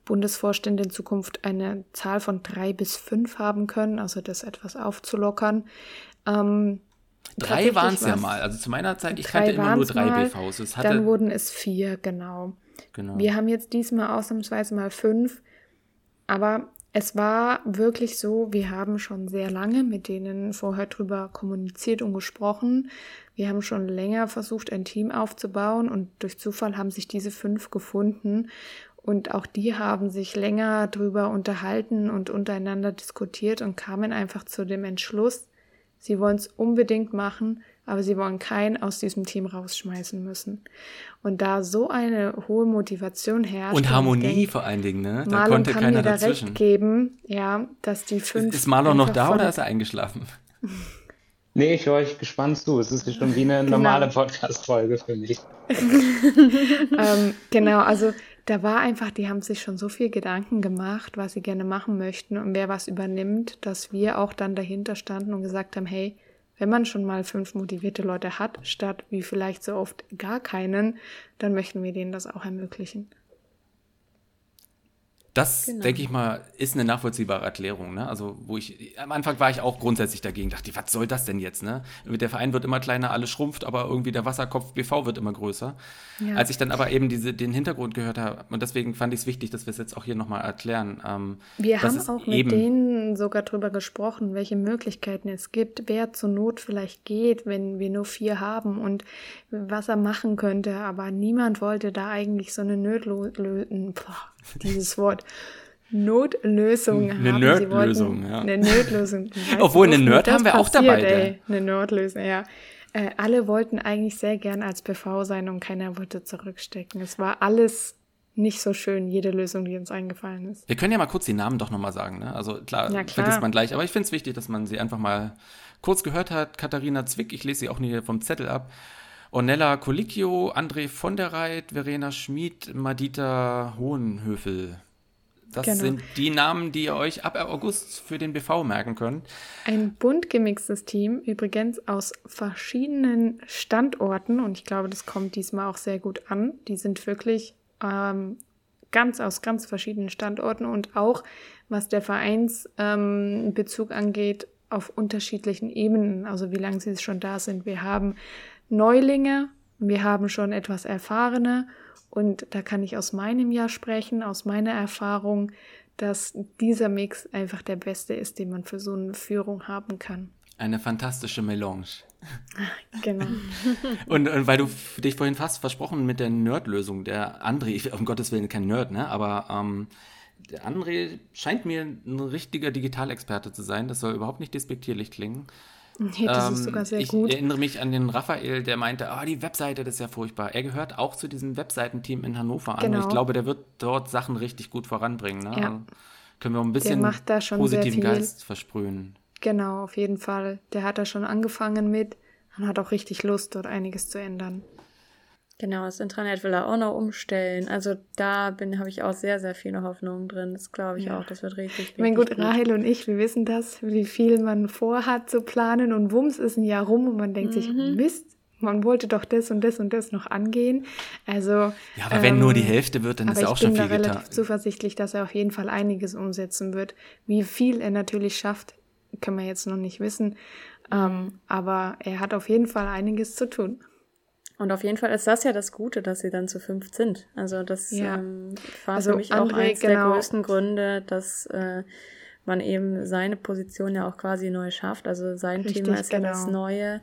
Bundesvorstände in Zukunft eine Zahl von drei bis fünf haben können, also das etwas aufzulockern. Ähm, Drei waren es ja mal. Also zu meiner Zeit, ich kannte immer nur drei mal, BVs. Es Dann hatte, wurden es vier, genau. genau. Wir haben jetzt diesmal ausnahmsweise mal fünf, aber es war wirklich so, wir haben schon sehr lange mit denen vorher drüber kommuniziert und gesprochen. Wir haben schon länger versucht, ein Team aufzubauen und durch Zufall haben sich diese fünf gefunden. Und auch die haben sich länger drüber unterhalten und untereinander diskutiert und kamen einfach zu dem Entschluss, sie wollen es unbedingt machen, aber sie wollen keinen aus diesem Team rausschmeißen müssen. Und da so eine hohe Motivation herrscht. Und Harmonie denk, vor allen Dingen, ne? Da Marlon konnte kann keiner mir da dazwischen. recht geben, ja, dass die fünf. Ist Marlon noch da oder ist er eingeschlafen? <laughs> Nee, ich höre euch gespannt zu. Es ist schon wie eine Genau. normale Podcast-Folge für mich. <laughs> ähm, genau, also da war einfach, die haben sich schon so viel Gedanken gemacht, was sie gerne machen möchten und wer was übernimmt, dass wir auch dann dahinter standen und gesagt haben, hey, wenn man schon mal fünf motivierte Leute hat, statt wie vielleicht so oft gar keinen, dann möchten wir denen das auch ermöglichen. Das, Genau. denke ich mal, ist eine nachvollziehbare Erklärung. Ne? Also, wo ich, am Anfang war ich auch grundsätzlich dagegen, dachte, was soll das denn jetzt? Ne? Der Verein wird immer kleiner, alles schrumpft, aber irgendwie der Wasserkopf BV wird immer größer. Ja. Als ich dann aber eben diese, den Hintergrund gehört habe, und deswegen fand ich es wichtig, dass wir es jetzt auch hier nochmal erklären. Ähm, Wir haben auch mit denen sogar drüber gesprochen, welche Möglichkeiten es gibt, wer zur Not vielleicht geht, wenn wir nur vier haben und was er machen könnte. Aber niemand wollte da eigentlich so eine boah, dieses Wort Notlösung Eine haben. Sie Nerdlösung, wollten ja. Eine Nerdlösung. <laughs> Obwohl, eine Nerd haben wir auch passiert, dabei, Ey. Eine Nerdlösung, ja. Äh, alle wollten eigentlich sehr gern als PV sein und keiner wollte zurückstecken. Es war alles nicht so schön, jede Lösung, die uns eingefallen ist. Wir können ja mal kurz die Namen doch nochmal sagen. Ne? Also klar, Ja, klar. vergisst man gleich, aber ich finde es wichtig, dass man sie einfach mal kurz gehört hat. Katharina Zwick, ich lese sie auch hier vom Zettel ab. Ornella Colicchio, André von der Reit, Verena Schmid, Madita Hohenhöfel. Das Genau. sind die Namen, die ihr euch ab August für den BV merken könnt. Ein bunt gemixtes Team, übrigens aus verschiedenen Standorten und ich glaube, das kommt diesmal auch sehr gut an. Die sind wirklich ähm, ganz aus ganz verschiedenen Standorten und auch was der Vereinsbezug ähm, angeht, auf unterschiedlichen Ebenen, also wie lange sie schon da sind. Wir haben Neulinge, wir haben schon etwas Erfahrene und da kann ich aus meinem Jahr sprechen, aus meiner Erfahrung, dass dieser Mix einfach der beste ist, den man für so eine Führung haben kann. Eine fantastische Melange. <laughs> Genau. <laughs> Und, und weil du dich vorhin fast versprochen mit der Nerd-Lösung, der André, ich, um Gottes Willen kein Nerd, ne? aber ähm, der André scheint mir ein richtiger Digitalexperte zu sein. Das soll überhaupt nicht despektierlich klingen. Nee, das ist Ähm, sogar sehr ich gut. erinnere mich an den Raphael, der meinte, ah, die Webseite, das ist ja furchtbar. Er gehört auch zu diesem Webseitenteam in Hannover an. Und Genau. ich glaube, der wird dort Sachen richtig gut voranbringen. Ne? Ja. Also können wir auch ein bisschen positiven. Geist versprühen. Genau, auf jeden Fall. Der hat da schon angefangen mit und hat auch richtig Lust, dort einiges zu ändern. Genau, das Intranet will er auch noch umstellen. Also da bin habe ich auch sehr, sehr viele Hoffnungen drin. Das glaube ich Ja. auch. Das wird richtig, Ich meine, richtig gut, Rahel und ich, wir wissen das, wie viel man vorhat zu planen und wumms ist ein Jahr rum und man denkt sich, Mhm. Mist, man wollte doch das und das und das noch angehen. Also. Ja, aber wenn nur die ähm, Hälfte wird, dann ist auch ich schon bin viel da relativ getan. zuversichtlich, dass er auf jeden Fall einiges umsetzen wird. Wie viel er natürlich schafft, können wir jetzt noch nicht wissen. Ähm, aber er hat auf jeden Fall einiges zu tun. Und auf jeden Fall ist das ja das Gute, dass sie dann zu fünf sind. Also das Ja. ähm, war Also für mich auch André, eins der genau. größten Gründe, dass äh, man eben seine Position ja auch quasi neu schafft. Also sein Richtig, Thema ist ja das genau. Neue.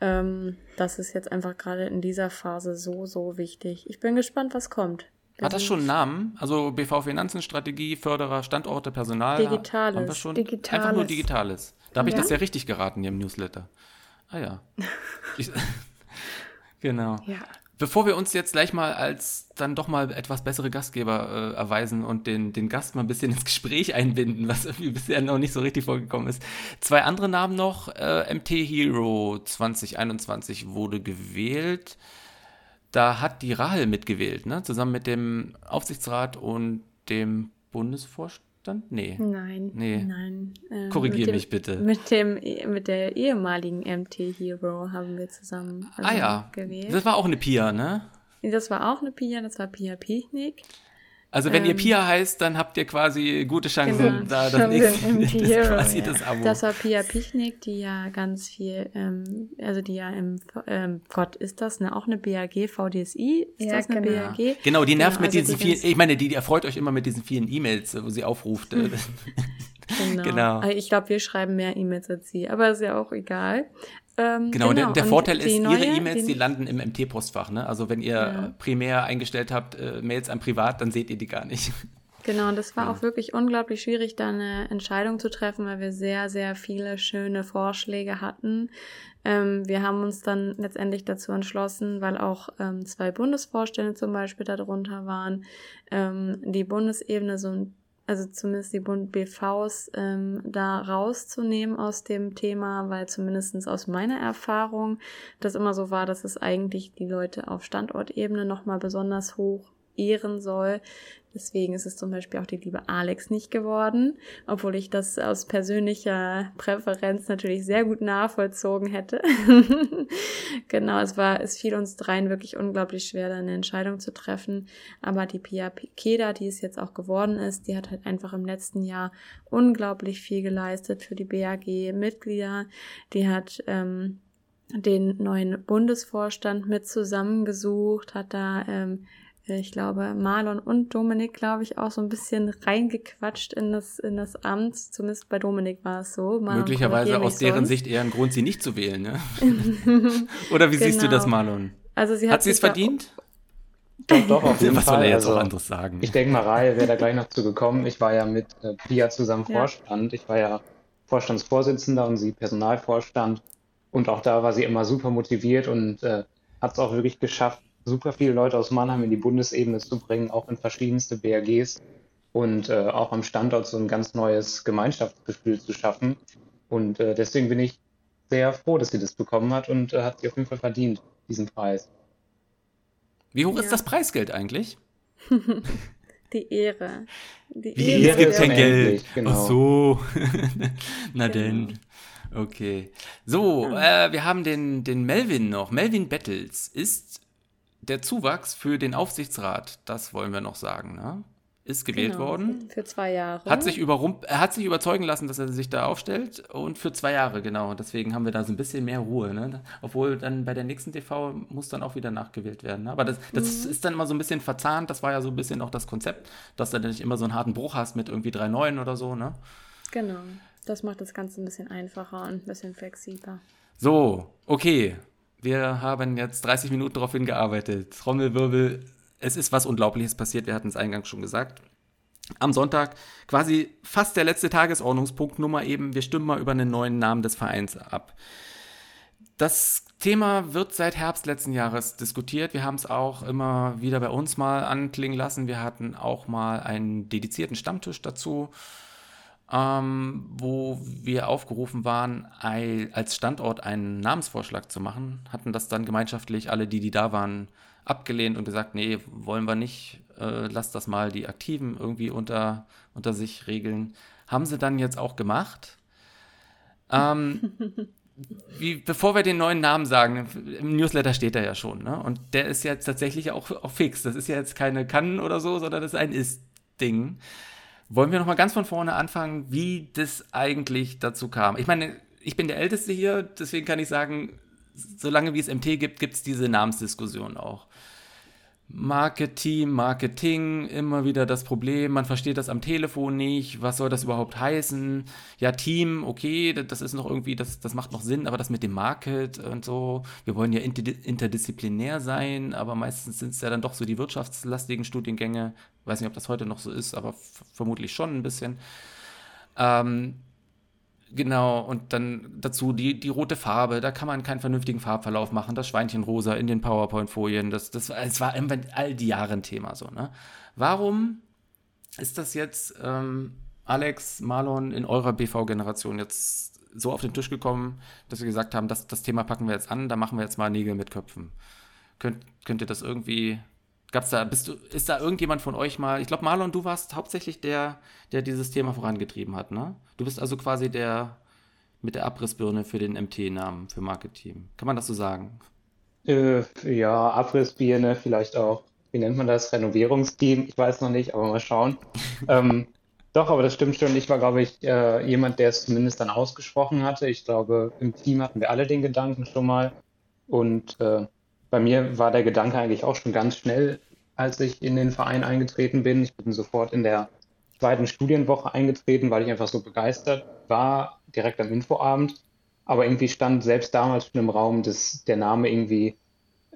Ähm, das ist jetzt einfach gerade in dieser Phase so, so wichtig. Ich bin gespannt, was kommt. Hat das schon einen Namen? Also BV Finanzen, Strategie, Förderer, Standorte, Personal? Digitales. Haben wir schon? Digitales. Einfach nur Digitales. Da habe ich Ja. das ja richtig geraten hier im Newsletter. Ah ja. Ich, <laughs> genau. Ja. Bevor wir uns jetzt gleich mal als dann doch mal etwas bessere Gastgeber äh, erweisen und den, den Gast mal ein bisschen <laughs> ins Gespräch einbinden, was irgendwie bisher noch nicht so richtig vorgekommen ist. Zwei andere Namen noch. Äh, MT Hero 2021 wurde gewählt. Da hat die Rahel mitgewählt, ne? Zusammen mit dem Aufsichtsrat und dem Bundesvorstand? Nee. Nein. Nee. Nein. äh, Korrigier mit dem- mich bitte. Mit, dem, mit der ehemaligen MT Hero haben wir zusammen also ah ja. gewählt. Das war auch eine Pia, ne? Das war auch eine Pia, das war Pia Pichnik. Also wenn ihr Ähm, Pia heißt, dann habt ihr quasi gute Chancen, Genau. da das nächste <laughs> das ist quasi ja. das Abo. Das war Pia Pichnik, die ja ganz viel, ähm, also die ja im, ähm, Gott, ist das eine, auch eine BAG, VDSI? Ist Ja, das eine genau. BAG? Genau, die nervt mit also diesen die vielen, ich meine, die, die erfreut euch immer mit diesen vielen E-Mails, wo sie aufruft. äh, <laughs> Genau. Genau. Ich glaube, wir schreiben mehr E-Mails als sie, aber ist ja auch egal. Ähm, Genau, der, der und Vorteil ist, neue, Ihre E-Mails, die die- landen im MT-Postfach. Ne? Also wenn ihr Ja. primär eingestellt habt, äh, Mails an Privat, dann seht ihr die gar nicht. <laughs> Genau, und das war Ja. auch wirklich unglaublich schwierig, da eine Entscheidung zu treffen, weil wir sehr, sehr viele schöne Vorschläge hatten. Ähm, wir haben uns dann letztendlich dazu entschlossen, weil auch ähm, zwei Bundesvorstände zum Beispiel darunter waren, ähm, die Bundesebene so ein also zumindest die Bund BVs ähm, da rauszunehmen aus dem Thema, weil zumindestens aus meiner Erfahrung das immer so war, dass es eigentlich die Leute auf Standortebene nochmal besonders hoch ehren soll. Deswegen ist es zum Beispiel auch die liebe Alex nicht geworden, obwohl ich das aus persönlicher Präferenz natürlich sehr gut nachvollzogen hätte. <laughs> genau, es war, es fiel uns dreien wirklich unglaublich schwer, da eine Entscheidung zu treffen. Aber die Pia Keda, die es jetzt auch geworden ist, die hat halt einfach im letzten Jahr unglaublich viel geleistet für die BAG-Mitglieder. Die hat ähm, den neuen Bundesvorstand mit zusammengesucht, hat da ähm, ich glaube, Marlon und Dominik, glaube ich, auch so ein bisschen reingequatscht in das, in das Amt. Zumindest bei Dominik war es so. Marlon Möglicherweise aus deren sonst. Sicht eher ein Grund, sie nicht zu wählen. Ne? <laughs> Oder wie siehst du das, Genau. Marlon? Also sie Hat sie es verdient? Doch, doch, auf jeden <laughs> Was soll Fall. er jetzt also, auch anderes sagen? Ich denke mal, Rahel wäre da gleich noch zu gekommen. Ich war ja mit äh, Pia zusammen Ja. Vorstand. Ich war ja Vorstandsvorsitzender und sie Personalvorstand. Und auch da war sie immer super motiviert und äh, hat es auch wirklich geschafft, super viele Leute aus Mannheim in die Bundesebene zu bringen, auch in verschiedenste BRGs und äh, auch am Standort so ein ganz neues Gemeinschaftsgefühl zu schaffen. Und äh, deswegen bin ich sehr froh, dass sie das bekommen hat und äh, hat sie auf jeden Fall verdient, diesen Preis. Wie hoch Ja. ist das Preisgeld eigentlich? <laughs> Die Ehre. Die Wie, Ehre es gibt ist kein Geld. genau. Ach so. <laughs> Na Genau. denn. Okay. So, äh, wir haben den, den Melvin noch. Melvin Bettels ist der Zuwachs für den Aufsichtsrat. Das wollen wir noch sagen. Ne? Ist gewählt Genau, worden. Für zwei Jahre. Hat sich, überrump er hat sich überzeugen lassen, dass er sich da aufstellt und für zwei Jahre, genau. Deswegen haben wir da so ein bisschen mehr Ruhe. Ne? Obwohl dann bei der nächsten TV muss dann auch wieder nachgewählt werden. Ne? Aber das, das Mhm. ist dann immer so ein bisschen verzahnt. Das war ja so ein bisschen auch das Konzept, dass du dann nicht immer so einen harten Bruch hast mit irgendwie drei Neuen oder so. Ne? Genau. Das macht das Ganze ein bisschen einfacher und ein bisschen flexibler. So, okay. Wir haben jetzt 30 Minuten darauf hingearbeitet. Trommelwirbel, es ist was Unglaubliches passiert. Wir hatten es eingangs schon gesagt. Am Sonntag quasi fast der letzte Tagesordnungspunkt, nur mal eben, wir stimmen mal über einen neuen Namen des Vereins ab. Das Thema wird seit Herbst letzten Jahres diskutiert. Wir haben es auch immer wieder bei uns mal anklingen lassen. Wir hatten auch mal einen dedizierten Stammtisch dazu, ähm, wo wir aufgerufen waren, als Standort einen Namensvorschlag zu machen. Hatten das dann gemeinschaftlich alle, die, die da waren, abgelehnt und gesagt, nee, wollen wir nicht, äh, lasst das mal die Aktiven irgendwie unter, unter sich regeln. Haben sie dann jetzt auch gemacht. Ähm, <laughs> wie, bevor wir den neuen Namen sagen, im Newsletter steht er ja schon, ne? Und der ist jetzt tatsächlich auch, auch fix. Das ist ja jetzt keine Kann oder so, sondern das ist ein Ist-Ding. Wollen wir nochmal ganz von vorne anfangen, wie das eigentlich dazu kam? Ich meine, ich bin der Älteste hier, deswegen kann ich sagen, solange wie es MT gibt, gibt es diese Namensdiskussion auch. Marketing, Marketing, immer wieder das Problem, man versteht das am Telefon nicht, was soll das überhaupt heißen? Ja, Team, okay, das ist noch irgendwie, das, das macht noch Sinn, aber das mit dem Market und so, wir wollen ja inter- interdisziplinär sein, aber meistens sind es ja dann doch so die wirtschaftslastigen Studiengänge, weiß nicht, ob das heute noch so ist, aber vermutlich schon ein bisschen. Ähm, Genau, und dann dazu die, die rote Farbe, da kann man keinen vernünftigen Farbverlauf machen, das Schweinchenrosa in den PowerPoint-Folien, das, das, es war all die Jahre ein Thema so, ne? Warum ist das jetzt, ähm, Alex, Marlon, in eurer BV-Generation jetzt so auf den Tisch gekommen, dass wir gesagt haben, das, das Thema packen wir jetzt an, da machen wir jetzt mal Nägel mit Köpfen. Könnt, könnt ihr das irgendwie, gab's da, bist du, ist da irgendjemand von euch mal, ich glaube Marlon, du warst hauptsächlich der, der dieses Thema vorangetrieben hat, ne? Du bist also quasi der mit der Abrissbirne für den MT-Namen, für Marketing. Kann man das so sagen? Äh, ja, Abrissbirne, vielleicht auch, wie nennt man das? Renovierungsteam, ich weiß noch nicht, aber mal schauen. <laughs> Ähm, doch, aber das stimmt schon. Ich war, glaube ich, äh, jemand, der es zumindest dann ausgesprochen hatte. Ich glaube, im Team hatten wir alle den Gedanken schon mal. Und äh, bei mir war der Gedanke eigentlich auch schon ganz schnell, als ich in den Verein eingetreten bin. Ich bin sofort in der zweiten Studienwoche eingetreten, weil ich einfach so begeistert war, direkt am Infoabend. Aber irgendwie stand selbst damals schon im Raum, dass der Name irgendwie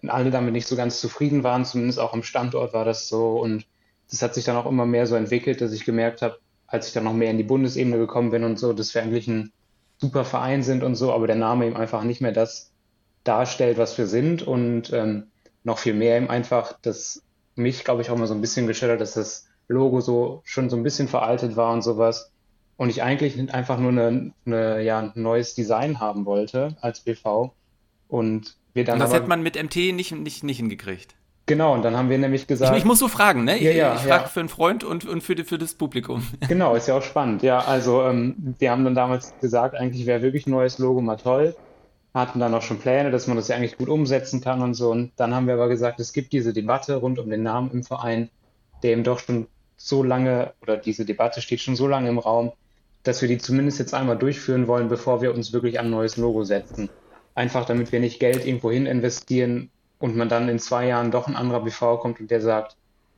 alle damit nicht so ganz zufrieden waren, zumindest auch am Standort war das so. Und das hat sich dann auch immer mehr so entwickelt, dass ich gemerkt habe, als ich dann noch mehr in die Bundesebene gekommen bin und so, dass wir eigentlich ein super Verein sind und so, aber der Name eben einfach nicht mehr das darstellt, was wir sind und ähm, noch viel mehr eben einfach, dass mich, glaube ich, auch mal so ein bisschen gestört hat, dass das Logo so schon so ein bisschen veraltet war und sowas. Und ich eigentlich einfach nur eine, eine, ja, ein neues Design haben wollte als BV. Und wir dann. Und das aber, hätte man mit MT nicht, nicht, nicht hingekriegt. Genau, und dann haben wir nämlich gesagt. Ich, ich muss so fragen, ne? Ja, ja, ich frage ja. für einen Freund und, und für, die- für das Publikum. <laughs> Genau, ist ja auch spannend. Ja, also ähm, wir haben dann damals gesagt, eigentlich wäre wirklich ein neues Logo mal toll. Hatten dann auch schon Pläne, dass man das ja eigentlich gut umsetzen kann und so. Und dann haben wir aber gesagt, es gibt diese Debatte rund um den Namen im Verein, der eben doch schon so lange, oder diese Debatte steht schon so lange im Raum, dass wir die zumindest jetzt einmal durchführen wollen, bevor wir uns wirklich an ein neues Logo setzen. Einfach damit wir nicht Geld irgendwo hin investieren und man dann in zwei Jahren doch ein anderer BV kommt und der sagt,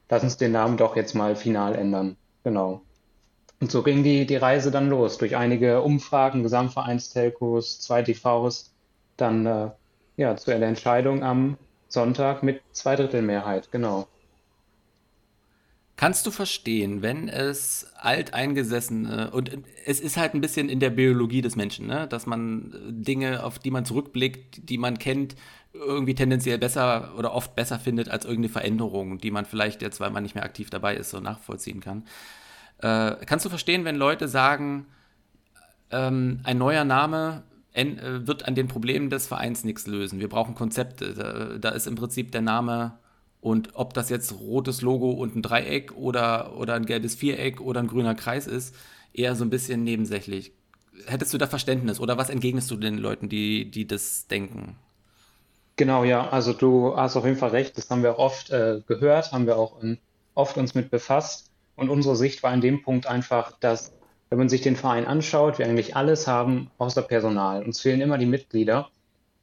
lass uns den Namen doch jetzt mal final ändern. Genau. Und so ging die, die Reise dann los. Durch einige Umfragen, Gesamtvereinstelcos, zwei TVs, dann äh, ja, zu der Entscheidung am Sonntag mit Zweidrittelmehrheit. Genau. Kannst du verstehen, wenn es alteingesessene und es ist halt ein bisschen in der Biologie des Menschen, ne? dass man äh, Dinge, auf die man zurückblickt, die man kennt, irgendwie tendenziell besser oder oft besser findet als irgendeine Veränderung, die man vielleicht jetzt, weil man nicht mehr aktiv dabei ist, so nachvollziehen kann. Äh, kannst du verstehen, wenn Leute sagen, ähm, ein neuer Name wird an den Problemen des Vereins nichts lösen. Wir brauchen Konzepte. Da, ist im Prinzip der Name und ob das jetzt rotes Logo und ein Dreieck oder, oder ein gelbes Viereck oder ein grüner Kreis ist, eher so ein bisschen nebensächlich. Hättest du da Verständnis oder was entgegnest du den Leuten, die, die das denken? Genau, ja, also du hast auf jeden Fall recht. Das haben wir oft äh, gehört, haben wir auch ähm, oft uns mit befasst. Und unsere Sicht war in dem Punkt einfach, dass wenn man sich den Verein anschaut, wir eigentlich alles haben außer Personal. Uns fehlen immer die Mitglieder.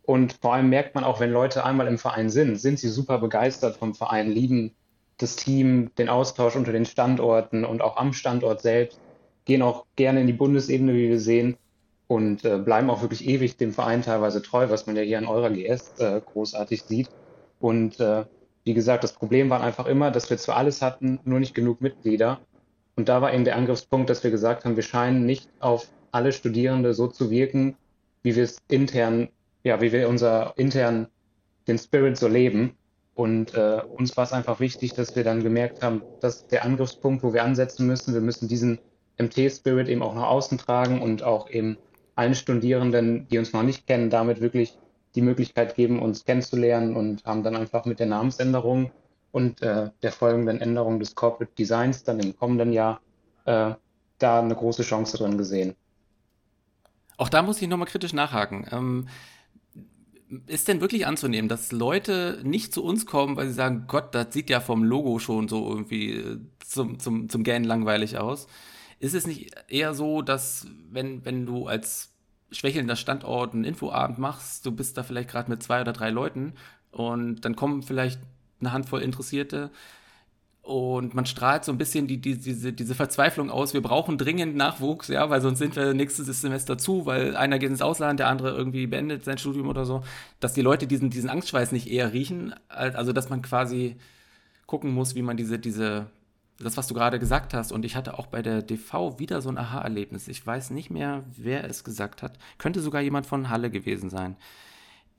Und vor allem merkt man auch, wenn Leute einmal im Verein sind, sind sie super begeistert vom Verein, lieben das Team, den Austausch unter den Standorten und auch am Standort selbst, gehen auch gerne in die Bundesebene, wie wir sehen, und äh, bleiben auch wirklich ewig dem Verein teilweise treu, was man ja hier an eurer GS äh, großartig sieht. Und äh, wie gesagt, das Problem war einfach immer, dass wir zwar alles hatten, nur nicht genug Mitglieder. Und da war eben der Angriffspunkt, dass wir gesagt haben, wir scheinen nicht auf alle Studierende so zu wirken, wie wir es intern, ja, wie wir unser intern den Spirit so leben. Und äh, uns war es einfach wichtig, dass wir dann gemerkt haben, das ist der Angriffspunkt, wo wir ansetzen müssen. Wir müssen diesen MT-Spirit eben auch nach außen tragen und auch eben allen Studierenden, die uns noch nicht kennen, damit wirklich die Möglichkeit geben, uns kennenzulernen und haben dann einfach mit der Namensänderung und äh, der folgenden Änderung des Corporate Designs dann im kommenden Jahr äh, da eine große Chance drin gesehen. Auch da muss ich nochmal kritisch nachhaken. Ähm, ist denn wirklich anzunehmen, dass Leute nicht zu uns kommen, weil sie sagen, Gott, das sieht ja vom Logo schon so irgendwie äh, zum, zum, zum Gähnen langweilig aus? Ist es nicht eher so, dass wenn, wenn du als schwächelnder Standort einen Infoabend machst, du bist da vielleicht gerade mit zwei oder drei Leuten und dann kommen vielleicht eine Handvoll Interessierte und man strahlt so ein bisschen die, die, diese, diese Verzweiflung aus, wir brauchen dringend Nachwuchs, ja, weil sonst sind wir nächstes Semester zu, weil einer geht ins Ausland, der andere irgendwie beendet sein Studium oder so, dass die Leute diesen, diesen Angstschweiß nicht eher riechen, also dass man quasi gucken muss, wie man diese, diese, das, was du gerade gesagt hast, und ich hatte auch bei der DV wieder so ein Aha-Erlebnis. Ich weiß nicht mehr, wer es gesagt hat. Könnte sogar jemand von Halle gewesen sein.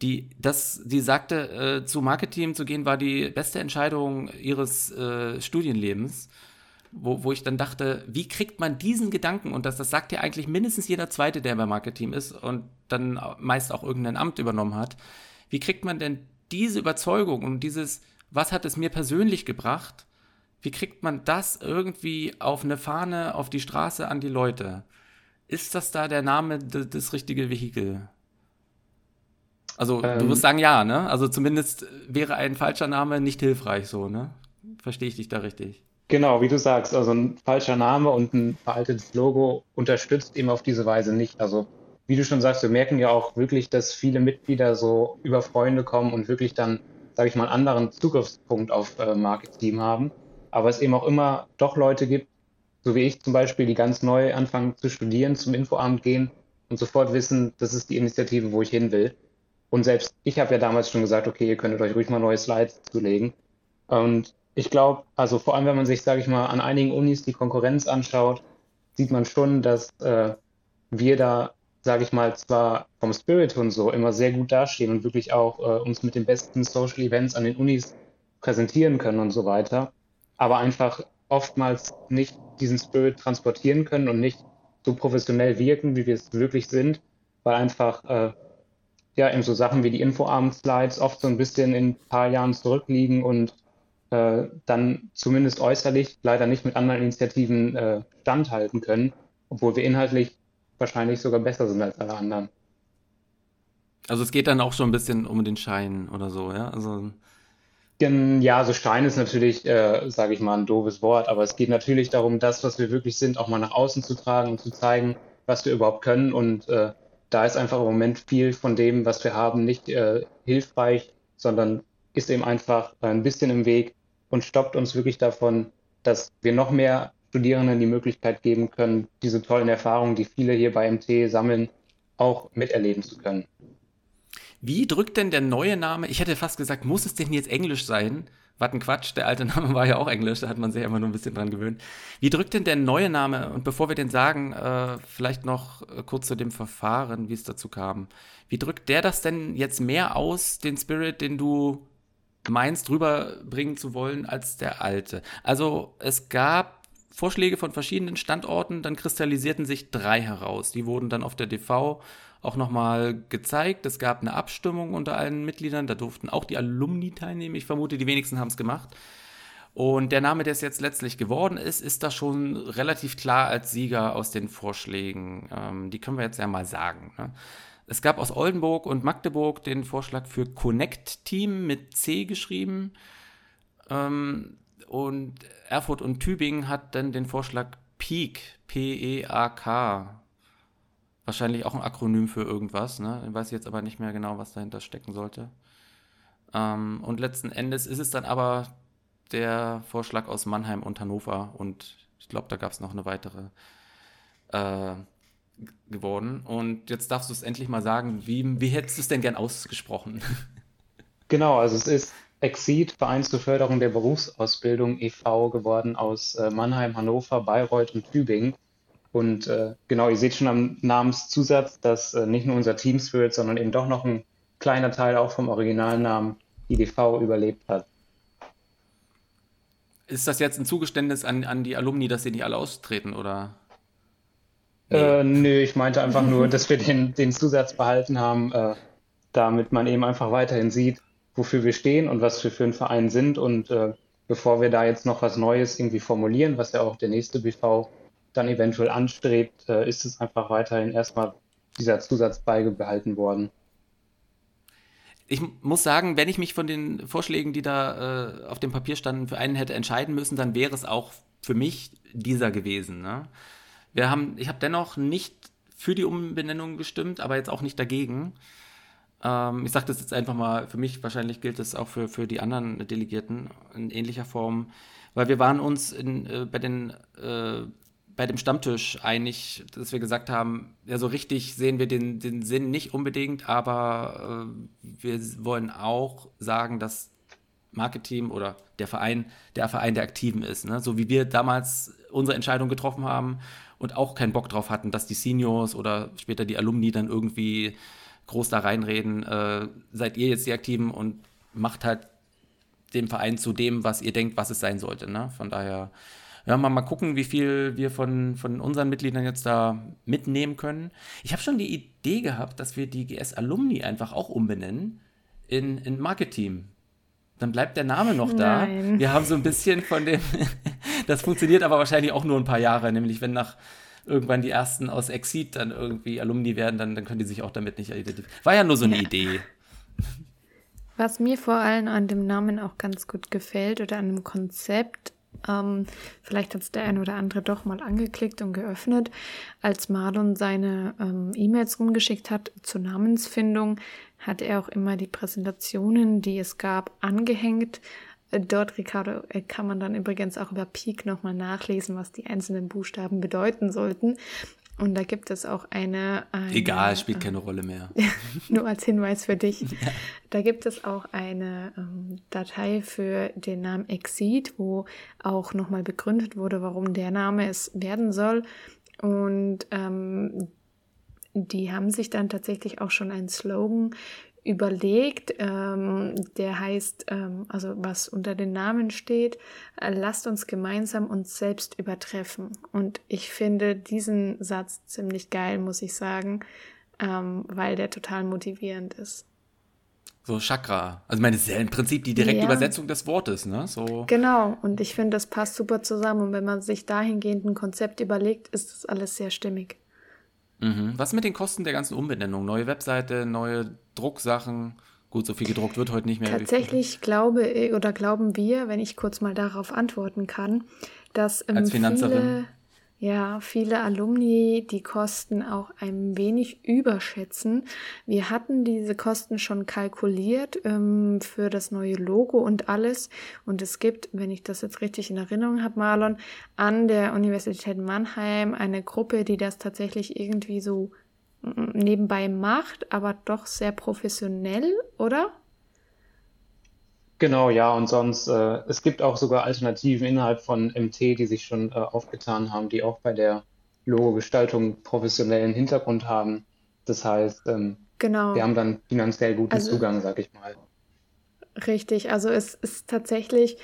Die, das, die sagte, äh, zu Marketing zu gehen, war die beste Entscheidung ihres äh, Studienlebens. Wo, wo ich dann dachte, wie kriegt man diesen Gedanken, und das, das sagt ja eigentlich mindestens jeder Zweite, der bei Marketing ist und dann meist auch irgendein Amt übernommen hat, wie kriegt man denn diese Überzeugung und dieses, was hat es mir persönlich gebracht, wie kriegt man das irgendwie auf eine Fahne, auf die Straße an die Leute? Ist das da der Name das richtige Vehikel? Also, ähm, du wirst sagen ja, ne? Also zumindest wäre ein falscher Name nicht hilfreich so, ne? Verstehe ich dich da richtig? Genau, wie du sagst, also ein falscher Name und ein veraltetes Logo unterstützt eben auf diese Weise nicht. Also, wie du schon sagst, wir merken ja auch wirklich, dass viele Mitglieder so über Freunde kommen und wirklich dann, sage ich mal, einen anderen Zugriffspunkt auf äh, Marketing haben. Aber es eben auch immer doch Leute gibt, so wie ich zum Beispiel, die ganz neu anfangen zu studieren, zum Infoabend gehen und sofort wissen, das ist die Initiative, wo ich hin will. Und selbst ich habe ja damals schon gesagt, okay, ihr könntet euch ruhig mal neue Slides zulegen. Und ich glaube, also vor allem, wenn man sich, sage ich mal, an einigen Unis die Konkurrenz anschaut, sieht man schon, dass äh, wir da, sage ich mal, zwar vom Spirit und so immer sehr gut dastehen und wirklich auch äh, uns mit den besten Social Events an den Unis präsentieren können und so weiter, aber einfach oftmals nicht diesen Spirit transportieren können und nicht so professionell wirken, wie wir es wirklich sind, weil einfach äh, ja eben so Sachen wie die Infoabend-Slides oft so ein bisschen in ein paar Jahren zurückliegen und äh, dann zumindest äußerlich leider nicht mit anderen Initiativen äh, standhalten können, obwohl wir inhaltlich wahrscheinlich sogar besser sind als alle anderen. Also es geht dann auch schon ein bisschen um den Schein oder so, ja? Also ja, so Stein ist natürlich, äh, sage ich mal, ein doofes Wort, aber es geht natürlich darum, das, was wir wirklich sind, auch mal nach außen zu tragen und zu zeigen, was wir überhaupt können. Und äh, da ist einfach im Moment viel von dem, was wir haben, nicht äh, hilfreich, sondern ist eben einfach ein bisschen im Weg und stoppt uns wirklich davon, dass wir noch mehr Studierenden die Möglichkeit geben können, diese tollen Erfahrungen, die viele hier bei MT sammeln, auch miterleben zu können. Wie drückt denn der neue Name? Ich hätte fast gesagt, muss es denn jetzt Englisch sein? Was ein Quatsch, der alte Name <laughs> war ja auch Englisch, da hat man sich immer nur ein bisschen dran gewöhnt. Wie drückt denn der neue Name? Und bevor wir den sagen, äh, vielleicht noch äh, kurz zu dem Verfahren, wie es dazu kam. Wie drückt der das denn jetzt mehr aus, den Spirit, den du meinst, rüberbringen zu wollen, als der alte? Also es gab Vorschläge von verschiedenen Standorten, dann kristallisierten sich drei heraus. Die wurden dann auf der DV auch nochmal gezeigt. Es gab eine Abstimmung unter allen Mitgliedern, da durften auch die Alumni teilnehmen. Ich vermute, die wenigsten haben es gemacht. Und der Name, der es jetzt letztlich geworden ist, ist da schon relativ klar als Sieger aus den Vorschlägen. Ähm, die können wir jetzt ja mal sagen. Ne? Es gab aus Oldenburg und Magdeburg den Vorschlag für Connect Team mit C geschrieben. Ähm, und Erfurt und Tübingen hat dann den Vorschlag Peak, P-E-A-K Wahrscheinlich auch ein Akronym für irgendwas, ne? Ich weiß jetzt aber nicht mehr genau, was dahinter stecken sollte. Ähm, und letzten Endes ist es dann aber der Vorschlag aus Mannheim und Hannover und ich glaube, da gab es noch eine weitere äh, geworden. Und jetzt darfst du es endlich mal sagen, wie, wie hättest du es denn gern ausgesprochen? <laughs> Genau, also es ist Exceed, Verein zur Förderung der Berufsausbildung e.V. geworden aus äh, Mannheim, Hannover, Bayreuth und Tübingen. Und äh, genau, ihr seht schon am Namenszusatz, dass äh, nicht nur unser Team Spirit, sondern eben doch noch ein kleiner Teil auch vom Originalnamen IDV überlebt hat. Ist das jetzt ein Zugeständnis an, an die Alumni, dass sie nicht alle austreten, oder? Nee. Äh, nö, ich meinte einfach nur, dass wir den, den Zusatz behalten haben, äh, damit man eben einfach weiterhin sieht, wofür wir stehen und was wir für ein Verein sind. Und äh, bevor wir da jetzt noch was Neues irgendwie formulieren, was ja auch der nächste BV dann eventuell anstrebt, äh, ist es einfach weiterhin erstmal dieser Zusatz beibehalten worden. Ich muss sagen, wenn ich mich von den Vorschlägen, die da äh, auf dem Papier standen, für einen hätte entscheiden müssen, dann wäre es auch für mich dieser gewesen. Ne? Wir haben, ich habe dennoch nicht für die Umbenennung gestimmt, aber jetzt auch nicht dagegen. Ähm, ich sage das jetzt einfach mal, für mich wahrscheinlich gilt das auch für, für die anderen Delegierten in ähnlicher Form, weil wir waren uns in, äh, bei den äh, bei dem Stammtisch einig, dass wir gesagt haben, ja, so richtig sehen wir den, den Sinn nicht unbedingt, aber äh, wir wollen auch sagen, dass Marketing oder der Verein der Verein der Aktiven ist. Ne? So wie wir damals unsere Entscheidung getroffen haben und auch keinen Bock drauf hatten, dass die Seniors oder später die Alumni dann irgendwie groß da reinreden, äh, seid ihr jetzt die Aktiven und macht halt den Verein zu dem, was ihr denkt, was es sein sollte. Ne? Von daher ja, mal, mal gucken, wie viel wir von, von unseren Mitgliedern jetzt da mitnehmen können. Ich habe schon die Idee gehabt, dass wir die GS Alumni einfach auch umbenennen in, in Marketing. Dann bleibt der Name noch da. Nein. Wir haben so ein bisschen von dem, <laughs> das funktioniert aber wahrscheinlich auch nur ein paar Jahre, nämlich wenn nach irgendwann die ersten aus Exit dann irgendwie Alumni werden, dann, dann können die sich auch damit nicht identifizieren. War ja nur so eine Idee. Was mir vor allem an dem Namen auch ganz gut gefällt oder an dem Konzept, ähm, vielleicht hat es der ein oder andere doch mal angeklickt und geöffnet. Als Marlon seine ähm, E-Mails rumgeschickt hat zur Namensfindung, hat er auch immer die Präsentationen, die es gab, angehängt. Äh, dort, Ricardo, äh, kann man dann übrigens auch über Peak nochmal nachlesen, was die einzelnen Buchstaben bedeuten sollten. Und da gibt es auch eine. eine Egal, spielt keine Rolle mehr. <laughs> nur als Hinweis für dich. <laughs> Da gibt es auch eine ähm, Datei für den Namen Exceed, wo auch nochmal begründet wurde, warum der Name es werden soll. Und ähm, die haben sich dann tatsächlich auch schon einen Slogan überlegt, ähm, der heißt, ähm, also was unter den Namen steht, äh, lasst uns gemeinsam uns selbst übertreffen. Und ich finde diesen Satz ziemlich geil, muss ich sagen, ähm, weil der total motivierend ist. So Chakra. Also ich meine, das ist ja im Prinzip die direkte Ja. Übersetzung des Wortes, ne? So. Genau, und ich finde, das passt super zusammen. Und wenn man sich dahingehend ein Konzept überlegt, ist das alles sehr stimmig. Mhm. Was mit den Kosten der ganzen Umbenennung? Neue Webseite, neue Drucksachen. Gut, so viel gedruckt wird heute nicht mehr. Tatsächlich glaube ich- oder glauben wir, wenn ich kurz mal darauf antworten kann, dass ähm, Als Finanzerin. viele, ja, viele Alumni die Kosten auch ein wenig überschätzen. Wir hatten diese Kosten schon kalkuliert ähm, für das neue Logo und alles. Und es gibt, wenn ich das jetzt richtig in Erinnerung habe, Marlon, an der Universität Mannheim eine Gruppe, die das tatsächlich irgendwie so mm, nebenbei macht, aber doch sehr professionell, oder? Genau, ja, und sonst, äh, es gibt auch sogar Alternativen innerhalb von MT, die sich schon äh, aufgetan haben, die auch bei der Logo-Gestaltung professionellen Hintergrund haben. Das heißt, ähm, Genau. wir haben dann finanziell guten Also- Zugang, sag ich mal. Richtig, also es ist tatsächlich,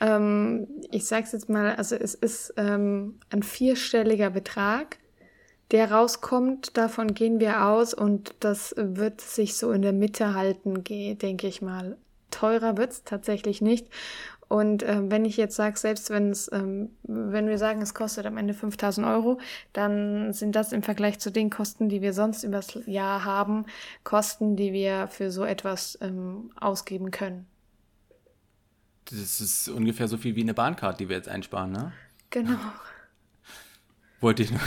ähm, ich sag's jetzt mal, also es ist ähm, ein vierstelliger Betrag, der rauskommt, davon gehen wir aus und das wird sich so in der Mitte halten, denke ich mal. Teurer wird's tatsächlich nicht. Und ähm, wenn ich jetzt sage, selbst wenn es, ähm, wenn wir sagen, es kostet am Ende 5000 Euro, dann sind das im Vergleich zu den Kosten, die wir sonst übers Jahr haben, Kosten, die wir für so etwas ähm, ausgeben können. Das ist ungefähr so viel wie eine Bahncard, die wir jetzt einsparen, ne? Genau. <laughs> Wollte ich nur.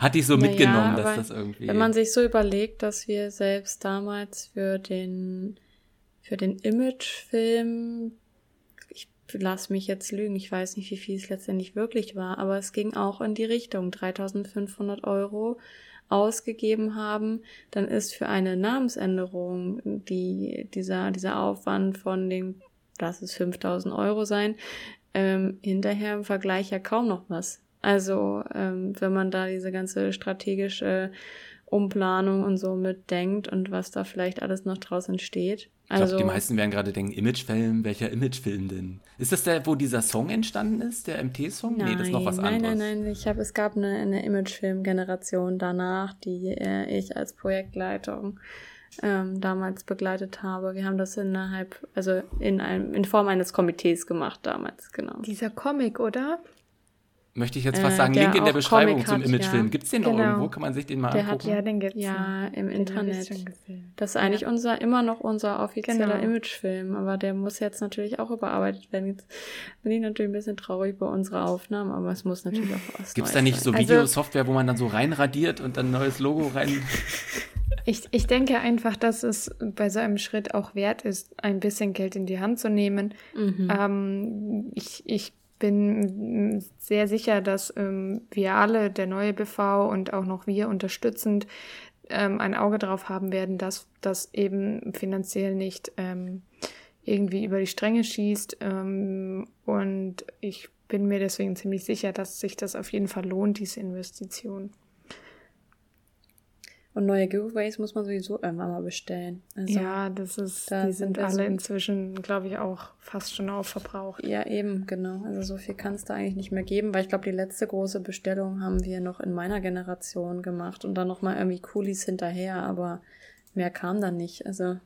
Hatte ich so Naja, mitgenommen, dass das irgendwie. Wenn man sich so überlegt, dass wir selbst damals für den, für den Imagefilm, ich lass mich jetzt lügen, ich weiß nicht, wie viel es letztendlich wirklich war, aber es ging auch in die Richtung 3500 Euro ausgegeben haben, dann ist für eine Namensänderung die, dieser, dieser Aufwand von den, lass es 5000 Euro sein, ähm, hinterher im Vergleich ja kaum noch was. Also, ähm, wenn man da diese ganze strategische Umplanung und so mitdenkt und was da vielleicht alles noch draus entsteht. ich glaube, Also, die meisten werden gerade denken, Imagefilm, welcher Imagefilm denn? Ist das der, wo dieser Song entstanden ist, der MT-Song? Nee, das ist noch was nein, anderes. Nein, nein, Ich habe, es gab eine, eine Imagefilm-Generation danach, die äh, ich als Projektleitung ähm, damals begleitet habe. Wir haben das innerhalb, also in einem, in Form eines Komitees gemacht damals, genau. Dieser Comic, oder? Möchte ich jetzt Äh, fast sagen, der Link in der Beschreibung Comic zum hat, Imagefilm. ja. Gibt es den noch Genau. irgendwo? Kann man sich den mal Der hat angucken? Ja, den gibt's. Ja, im Den Internet. Das ist eigentlich unser, immer noch unser offizieller Genau. Imagefilm, aber der muss jetzt natürlich auch überarbeitet werden. Jetzt bin ich natürlich ein bisschen traurig bei unserer Aufnahme, aber es muss natürlich auch was Gibt es da nicht so. Also- Videosoftware, wo man dann so reinradiert und dann ein neues Logo rein. <laughs> Ich, ich denke einfach, dass es bei so einem Schritt auch wert ist, ein bisschen Geld in die Hand zu nehmen. Mhm. Ähm, ich, ich bin sehr sicher, dass ähm, wir alle, der neue BV und auch noch wir unterstützend, ähm, ein Auge drauf haben werden, dass das eben finanziell nicht ähm, irgendwie über die Stränge schießt. Ähm, und ich bin mir deswegen ziemlich sicher, dass sich das auf jeden Fall lohnt, diese Investition. Und neue Giveaways muss man sowieso irgendwann mal bestellen. Also, ja, das ist, da die sind sind alle inzwischen, glaube ich, auch fast schon aufverbraucht. Ja, eben, genau. Also so viel kann es da eigentlich nicht mehr geben, weil ich glaube, die letzte große Bestellung haben wir noch in meiner Generation gemacht und dann nochmal irgendwie Coolies hinterher, aber mehr kam dann nicht. Also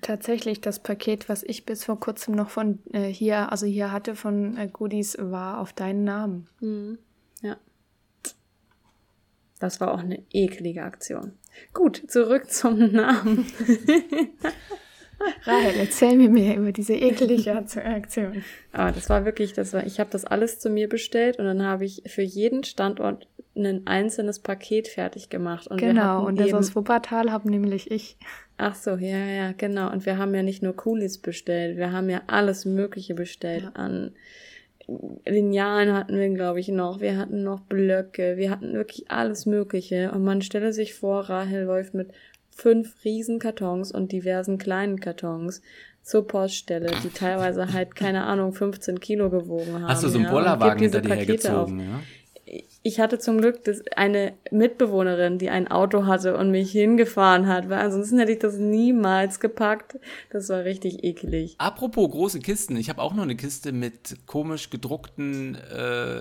Tatsächlich, das Paket, was ich bis vor kurzem noch von äh, hier, also hier hatte von äh, Goodies, war auf deinen Namen. Mhm. Das war auch eine eklige Aktion. Gut, zurück zum Namen. <laughs> Rahel, erzähl mir mehr über diese ekelige <laughs> Aktion. Aber das war wirklich, das war, ich habe das alles zu mir bestellt und dann habe ich für jeden Standort ein einzelnes Paket fertig gemacht. Und genau, und das aus Wuppertal habe nämlich ich. Ach so, ja, ja, genau. Und wir haben ja nicht nur Coolies bestellt, wir haben ja alles Mögliche bestellt Ja. an Linealen hatten wir, glaube ich, noch. Wir hatten noch Blöcke. Wir hatten wirklich alles Mögliche. Und man stelle sich vor, Rahel läuft mit fünf riesen Kartons und diversen kleinen Kartons zur Poststelle, die teilweise halt, keine Ahnung, 15 Kilo gewogen haben. Hast du so einen ja, Bollerwagen hinter dir Pakete auf. hergezogen, ja? Ich hatte zum Glück das, eine Mitbewohnerin, die ein Auto hatte und mich hingefahren hat, weil ansonsten hätte ich das niemals gepackt. Das war richtig eklig. Apropos große Kisten, ich habe auch noch eine Kiste mit komisch gedruckten äh,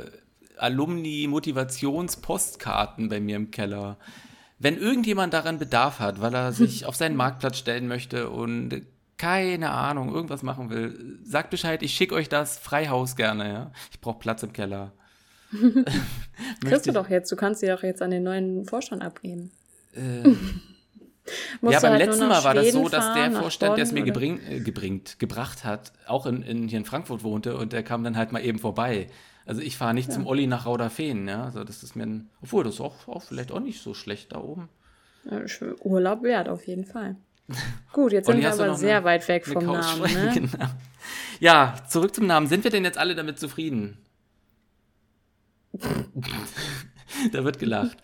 Alumni-Motivations-Postkarten bei mir im Keller. Wenn irgendjemand daran Bedarf hat, weil er sich <laughs> auf seinen Marktplatz stellen möchte und keine Ahnung, irgendwas machen will, sagt Bescheid, ich schicke euch das Freihaus gerne, ja. Ich brauche Platz im Keller. <laughs> Kriegst du doch jetzt, du kannst sie doch jetzt an den neuen Vorstand abgeben. <laughs> Äh, ja, beim halt letzten Mal war das so, dass der fahren, Vorstand, der es mir gebring, äh, gebringt, gebracht hat, auch in, in, hier in Frankfurt wohnte und der kam dann halt mal eben vorbei. Also ich fahre nicht zum Olli nach Rauderfehn, ja. Also das ist mir ein, obwohl das ist auch, auch vielleicht auch nicht so schlecht da oben. Ja, Urlaub wert, auf jeden Fall. Gut, jetzt <laughs> sind wir aber sehr eine- weit weg vom Namen, ne? Genau. Ja, zurück zum Namen. Sind wir denn jetzt alle damit zufrieden? Da wird gelacht.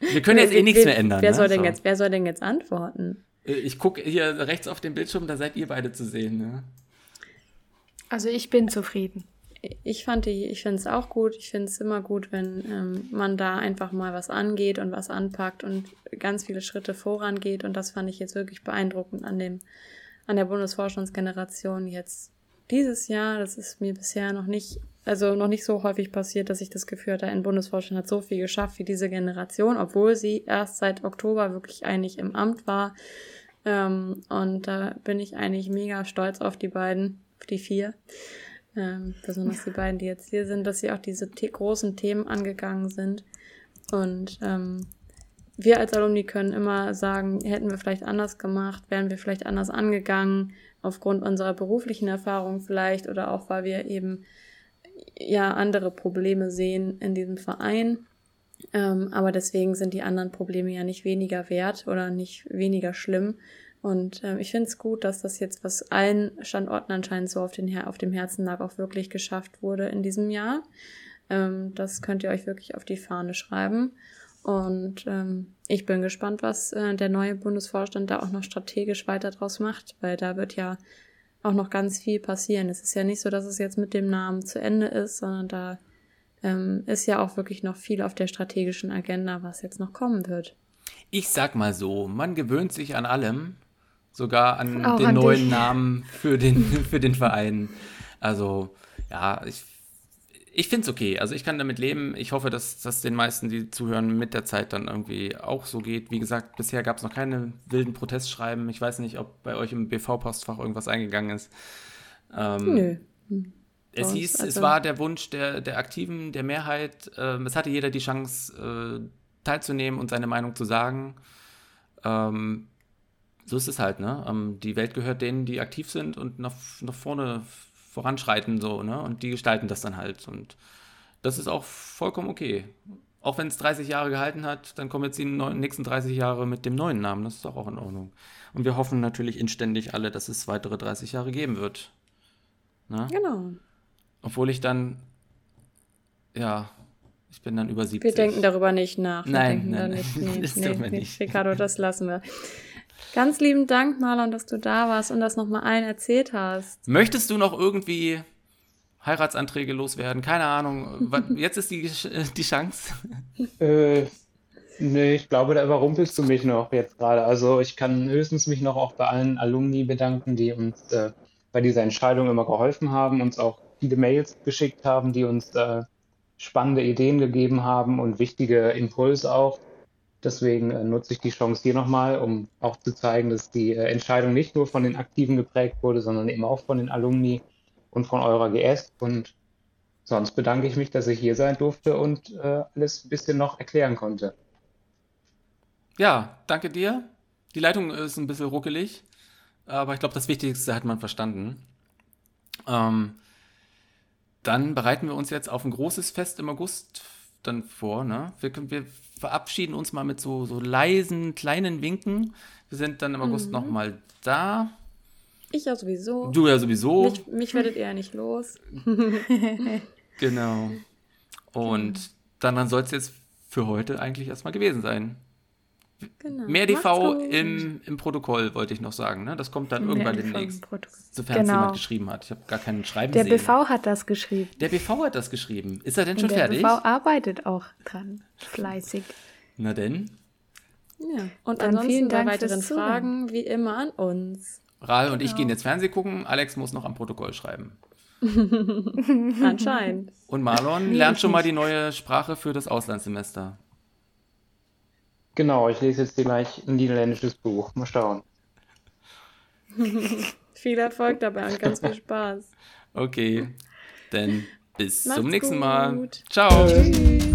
Wir können jetzt eh nichts mehr ändern. Wer ne? soll denn So. jetzt, wer soll denn jetzt antworten? Äh, Ich gucke hier rechts auf den Bildschirm, da seid ihr beide zu sehen. Ne? Also ich bin zufrieden. Ich fand die, ich finde es auch gut. Ich finde es immer gut, wenn ähm, man da einfach mal was angeht und was anpackt und ganz viele Schritte vorangeht. Und das fand ich jetzt wirklich beeindruckend an dem, an der Bundesvorstandsgeneration jetzt dieses Jahr. Das ist mir bisher noch nicht, also noch nicht so häufig passiert, dass ich das Gefühl hatte, ein Bundesvorstand hat so viel geschafft wie diese Generation, obwohl sie erst seit Oktober wirklich eigentlich im Amt war. Ähm, und da bin ich eigentlich mega stolz auf die beiden, auf die vier ähm, besonders die beiden, die jetzt hier sind, dass sie auch diese the großen Themen angegangen sind. Und ähm, wir als Alumni können immer sagen, hätten wir vielleicht anders gemacht, wären wir vielleicht anders angegangen, aufgrund unserer beruflichen Erfahrung vielleicht oder auch weil wir eben ja andere Probleme sehen in diesem Verein. Ähm, aber deswegen sind die anderen Probleme ja nicht weniger wert oder nicht weniger schlimm. Und ähm, ich finde es gut, dass das jetzt, was allen Standorten anscheinend so auf, den auf dem Herzen lag, auch wirklich geschafft wurde in diesem Jahr. Ähm, das könnt ihr euch wirklich auf die Fahne schreiben. Und ähm, ich bin gespannt, was äh, der neue Bundesvorstand da auch noch strategisch weiter draus macht, weil da wird ja auch noch ganz viel passieren. Es ist ja nicht so, dass es jetzt mit dem Namen zu Ende ist, sondern da ähm, ist ja auch wirklich noch viel auf der strategischen Agenda, was jetzt noch kommen wird. Ich sag mal so, man gewöhnt sich an allem, sogar an Auch den an neuen dich. Namen für den, <laughs> für den Verein. Also, ja, ich, ich finde es okay. Also ich kann damit leben. Ich hoffe, dass das den meisten, die zuhören, mit der Zeit dann irgendwie auch so geht. Wie gesagt, bisher gab es noch keine wilden Protestschreiben. Ich weiß nicht, ob bei euch im BV-Postfach irgendwas eingegangen ist. Ähm, Nö. Es hieß, es also- war der Wunsch der, der Aktiven, der Mehrheit. Ähm, es hatte jeder die Chance, äh, teilzunehmen und seine Meinung zu sagen. Ähm, so ist es halt, ne? Ähm, die Welt gehört denen, die aktiv sind und nach, nach vorne voranschreiten, so, ne? Und die gestalten das dann halt. Und das ist auch vollkommen okay. Auch wenn es 30 Jahre gehalten hat, dann kommen jetzt die nächsten 30 Jahre mit dem neuen Namen. Das ist doch auch in Ordnung. Und wir hoffen natürlich inständig alle, dass es weitere 30 Jahre geben wird. Ne? Genau. Obwohl ich dann, ja, ich bin dann über 70. Wir denken darüber nicht nach. Wir Nein, nein, nein. nicht. <laughs> Nee, Das nee, nee, nicht. Ricardo, das lassen wir. Ganz lieben Dank, Marlon, dass du da warst und das nochmal allen erzählt hast. Möchtest du noch irgendwie Heiratsanträge loswerden? Keine Ahnung. <laughs> Jetzt ist die, die Chance. Äh, nee, ich glaube, da überrumpelst du mich noch jetzt gerade. Also ich kann höchstens mich noch auch bei allen Alumni bedanken, die uns äh, bei dieser Entscheidung immer geholfen haben, uns auch viele Mails geschickt haben, die uns äh, spannende Ideen gegeben haben und wichtige Impulse auch. Deswegen äh, nutze ich die Chance hier nochmal, um auch zu zeigen, dass die äh, Entscheidung nicht nur von den Aktiven geprägt wurde, sondern eben auch von den Alumni und von eurer GS. Und sonst bedanke ich mich, dass ich hier sein durfte und äh, alles ein bisschen noch erklären konnte. Ja, danke dir. Die Leitung ist ein bisschen ruckelig, aber ich glaube, das Wichtigste hat man verstanden. Ähm, dann bereiten wir uns jetzt auf ein großes Fest im August dann vor. Ne? Wir, wir verabschieden uns mal mit so, so leisen, kleinen Winken. Wir sind dann im August Mhm. nochmal da. Ich ja sowieso. Du ja sowieso. Mich, mich werdet ihr ja nicht los. <laughs> Genau. Und dann soll es jetzt für heute eigentlich erstmal gewesen sein. Genau. Mehr DV gut. im, im Protokoll, wollte ich noch sagen. Ne? Das kommt dann Mehr irgendwann demnächst. Protokoll. Sofern es Genau. jemand geschrieben hat. Ich habe gar keinen Schreiben Der sehen. BV hat das geschrieben. Der BV hat das geschrieben. Ist er denn schon Und der fertig? BV arbeitet auch dran. Fleißig. Na denn. Ja. Und Dann ansonsten vielen Dank bei weiteren fürs Zuhören. Fragen wie immer an uns. Rahel und Genau. ich gehen jetzt Fernsehen gucken. Alex muss noch am Protokoll schreiben. <laughs> Anscheinend. Und Marlon <laughs> lernt schon mal die neue Sprache für das Auslandssemester. Genau, ich lese jetzt hier gleich ein niederländisches Buch. Mal schauen. <laughs> Viel Erfolg dabei und ganz viel Spaß. Okay, dann bis Macht's zum nächsten Mal. gut. Ciao. Tschüss.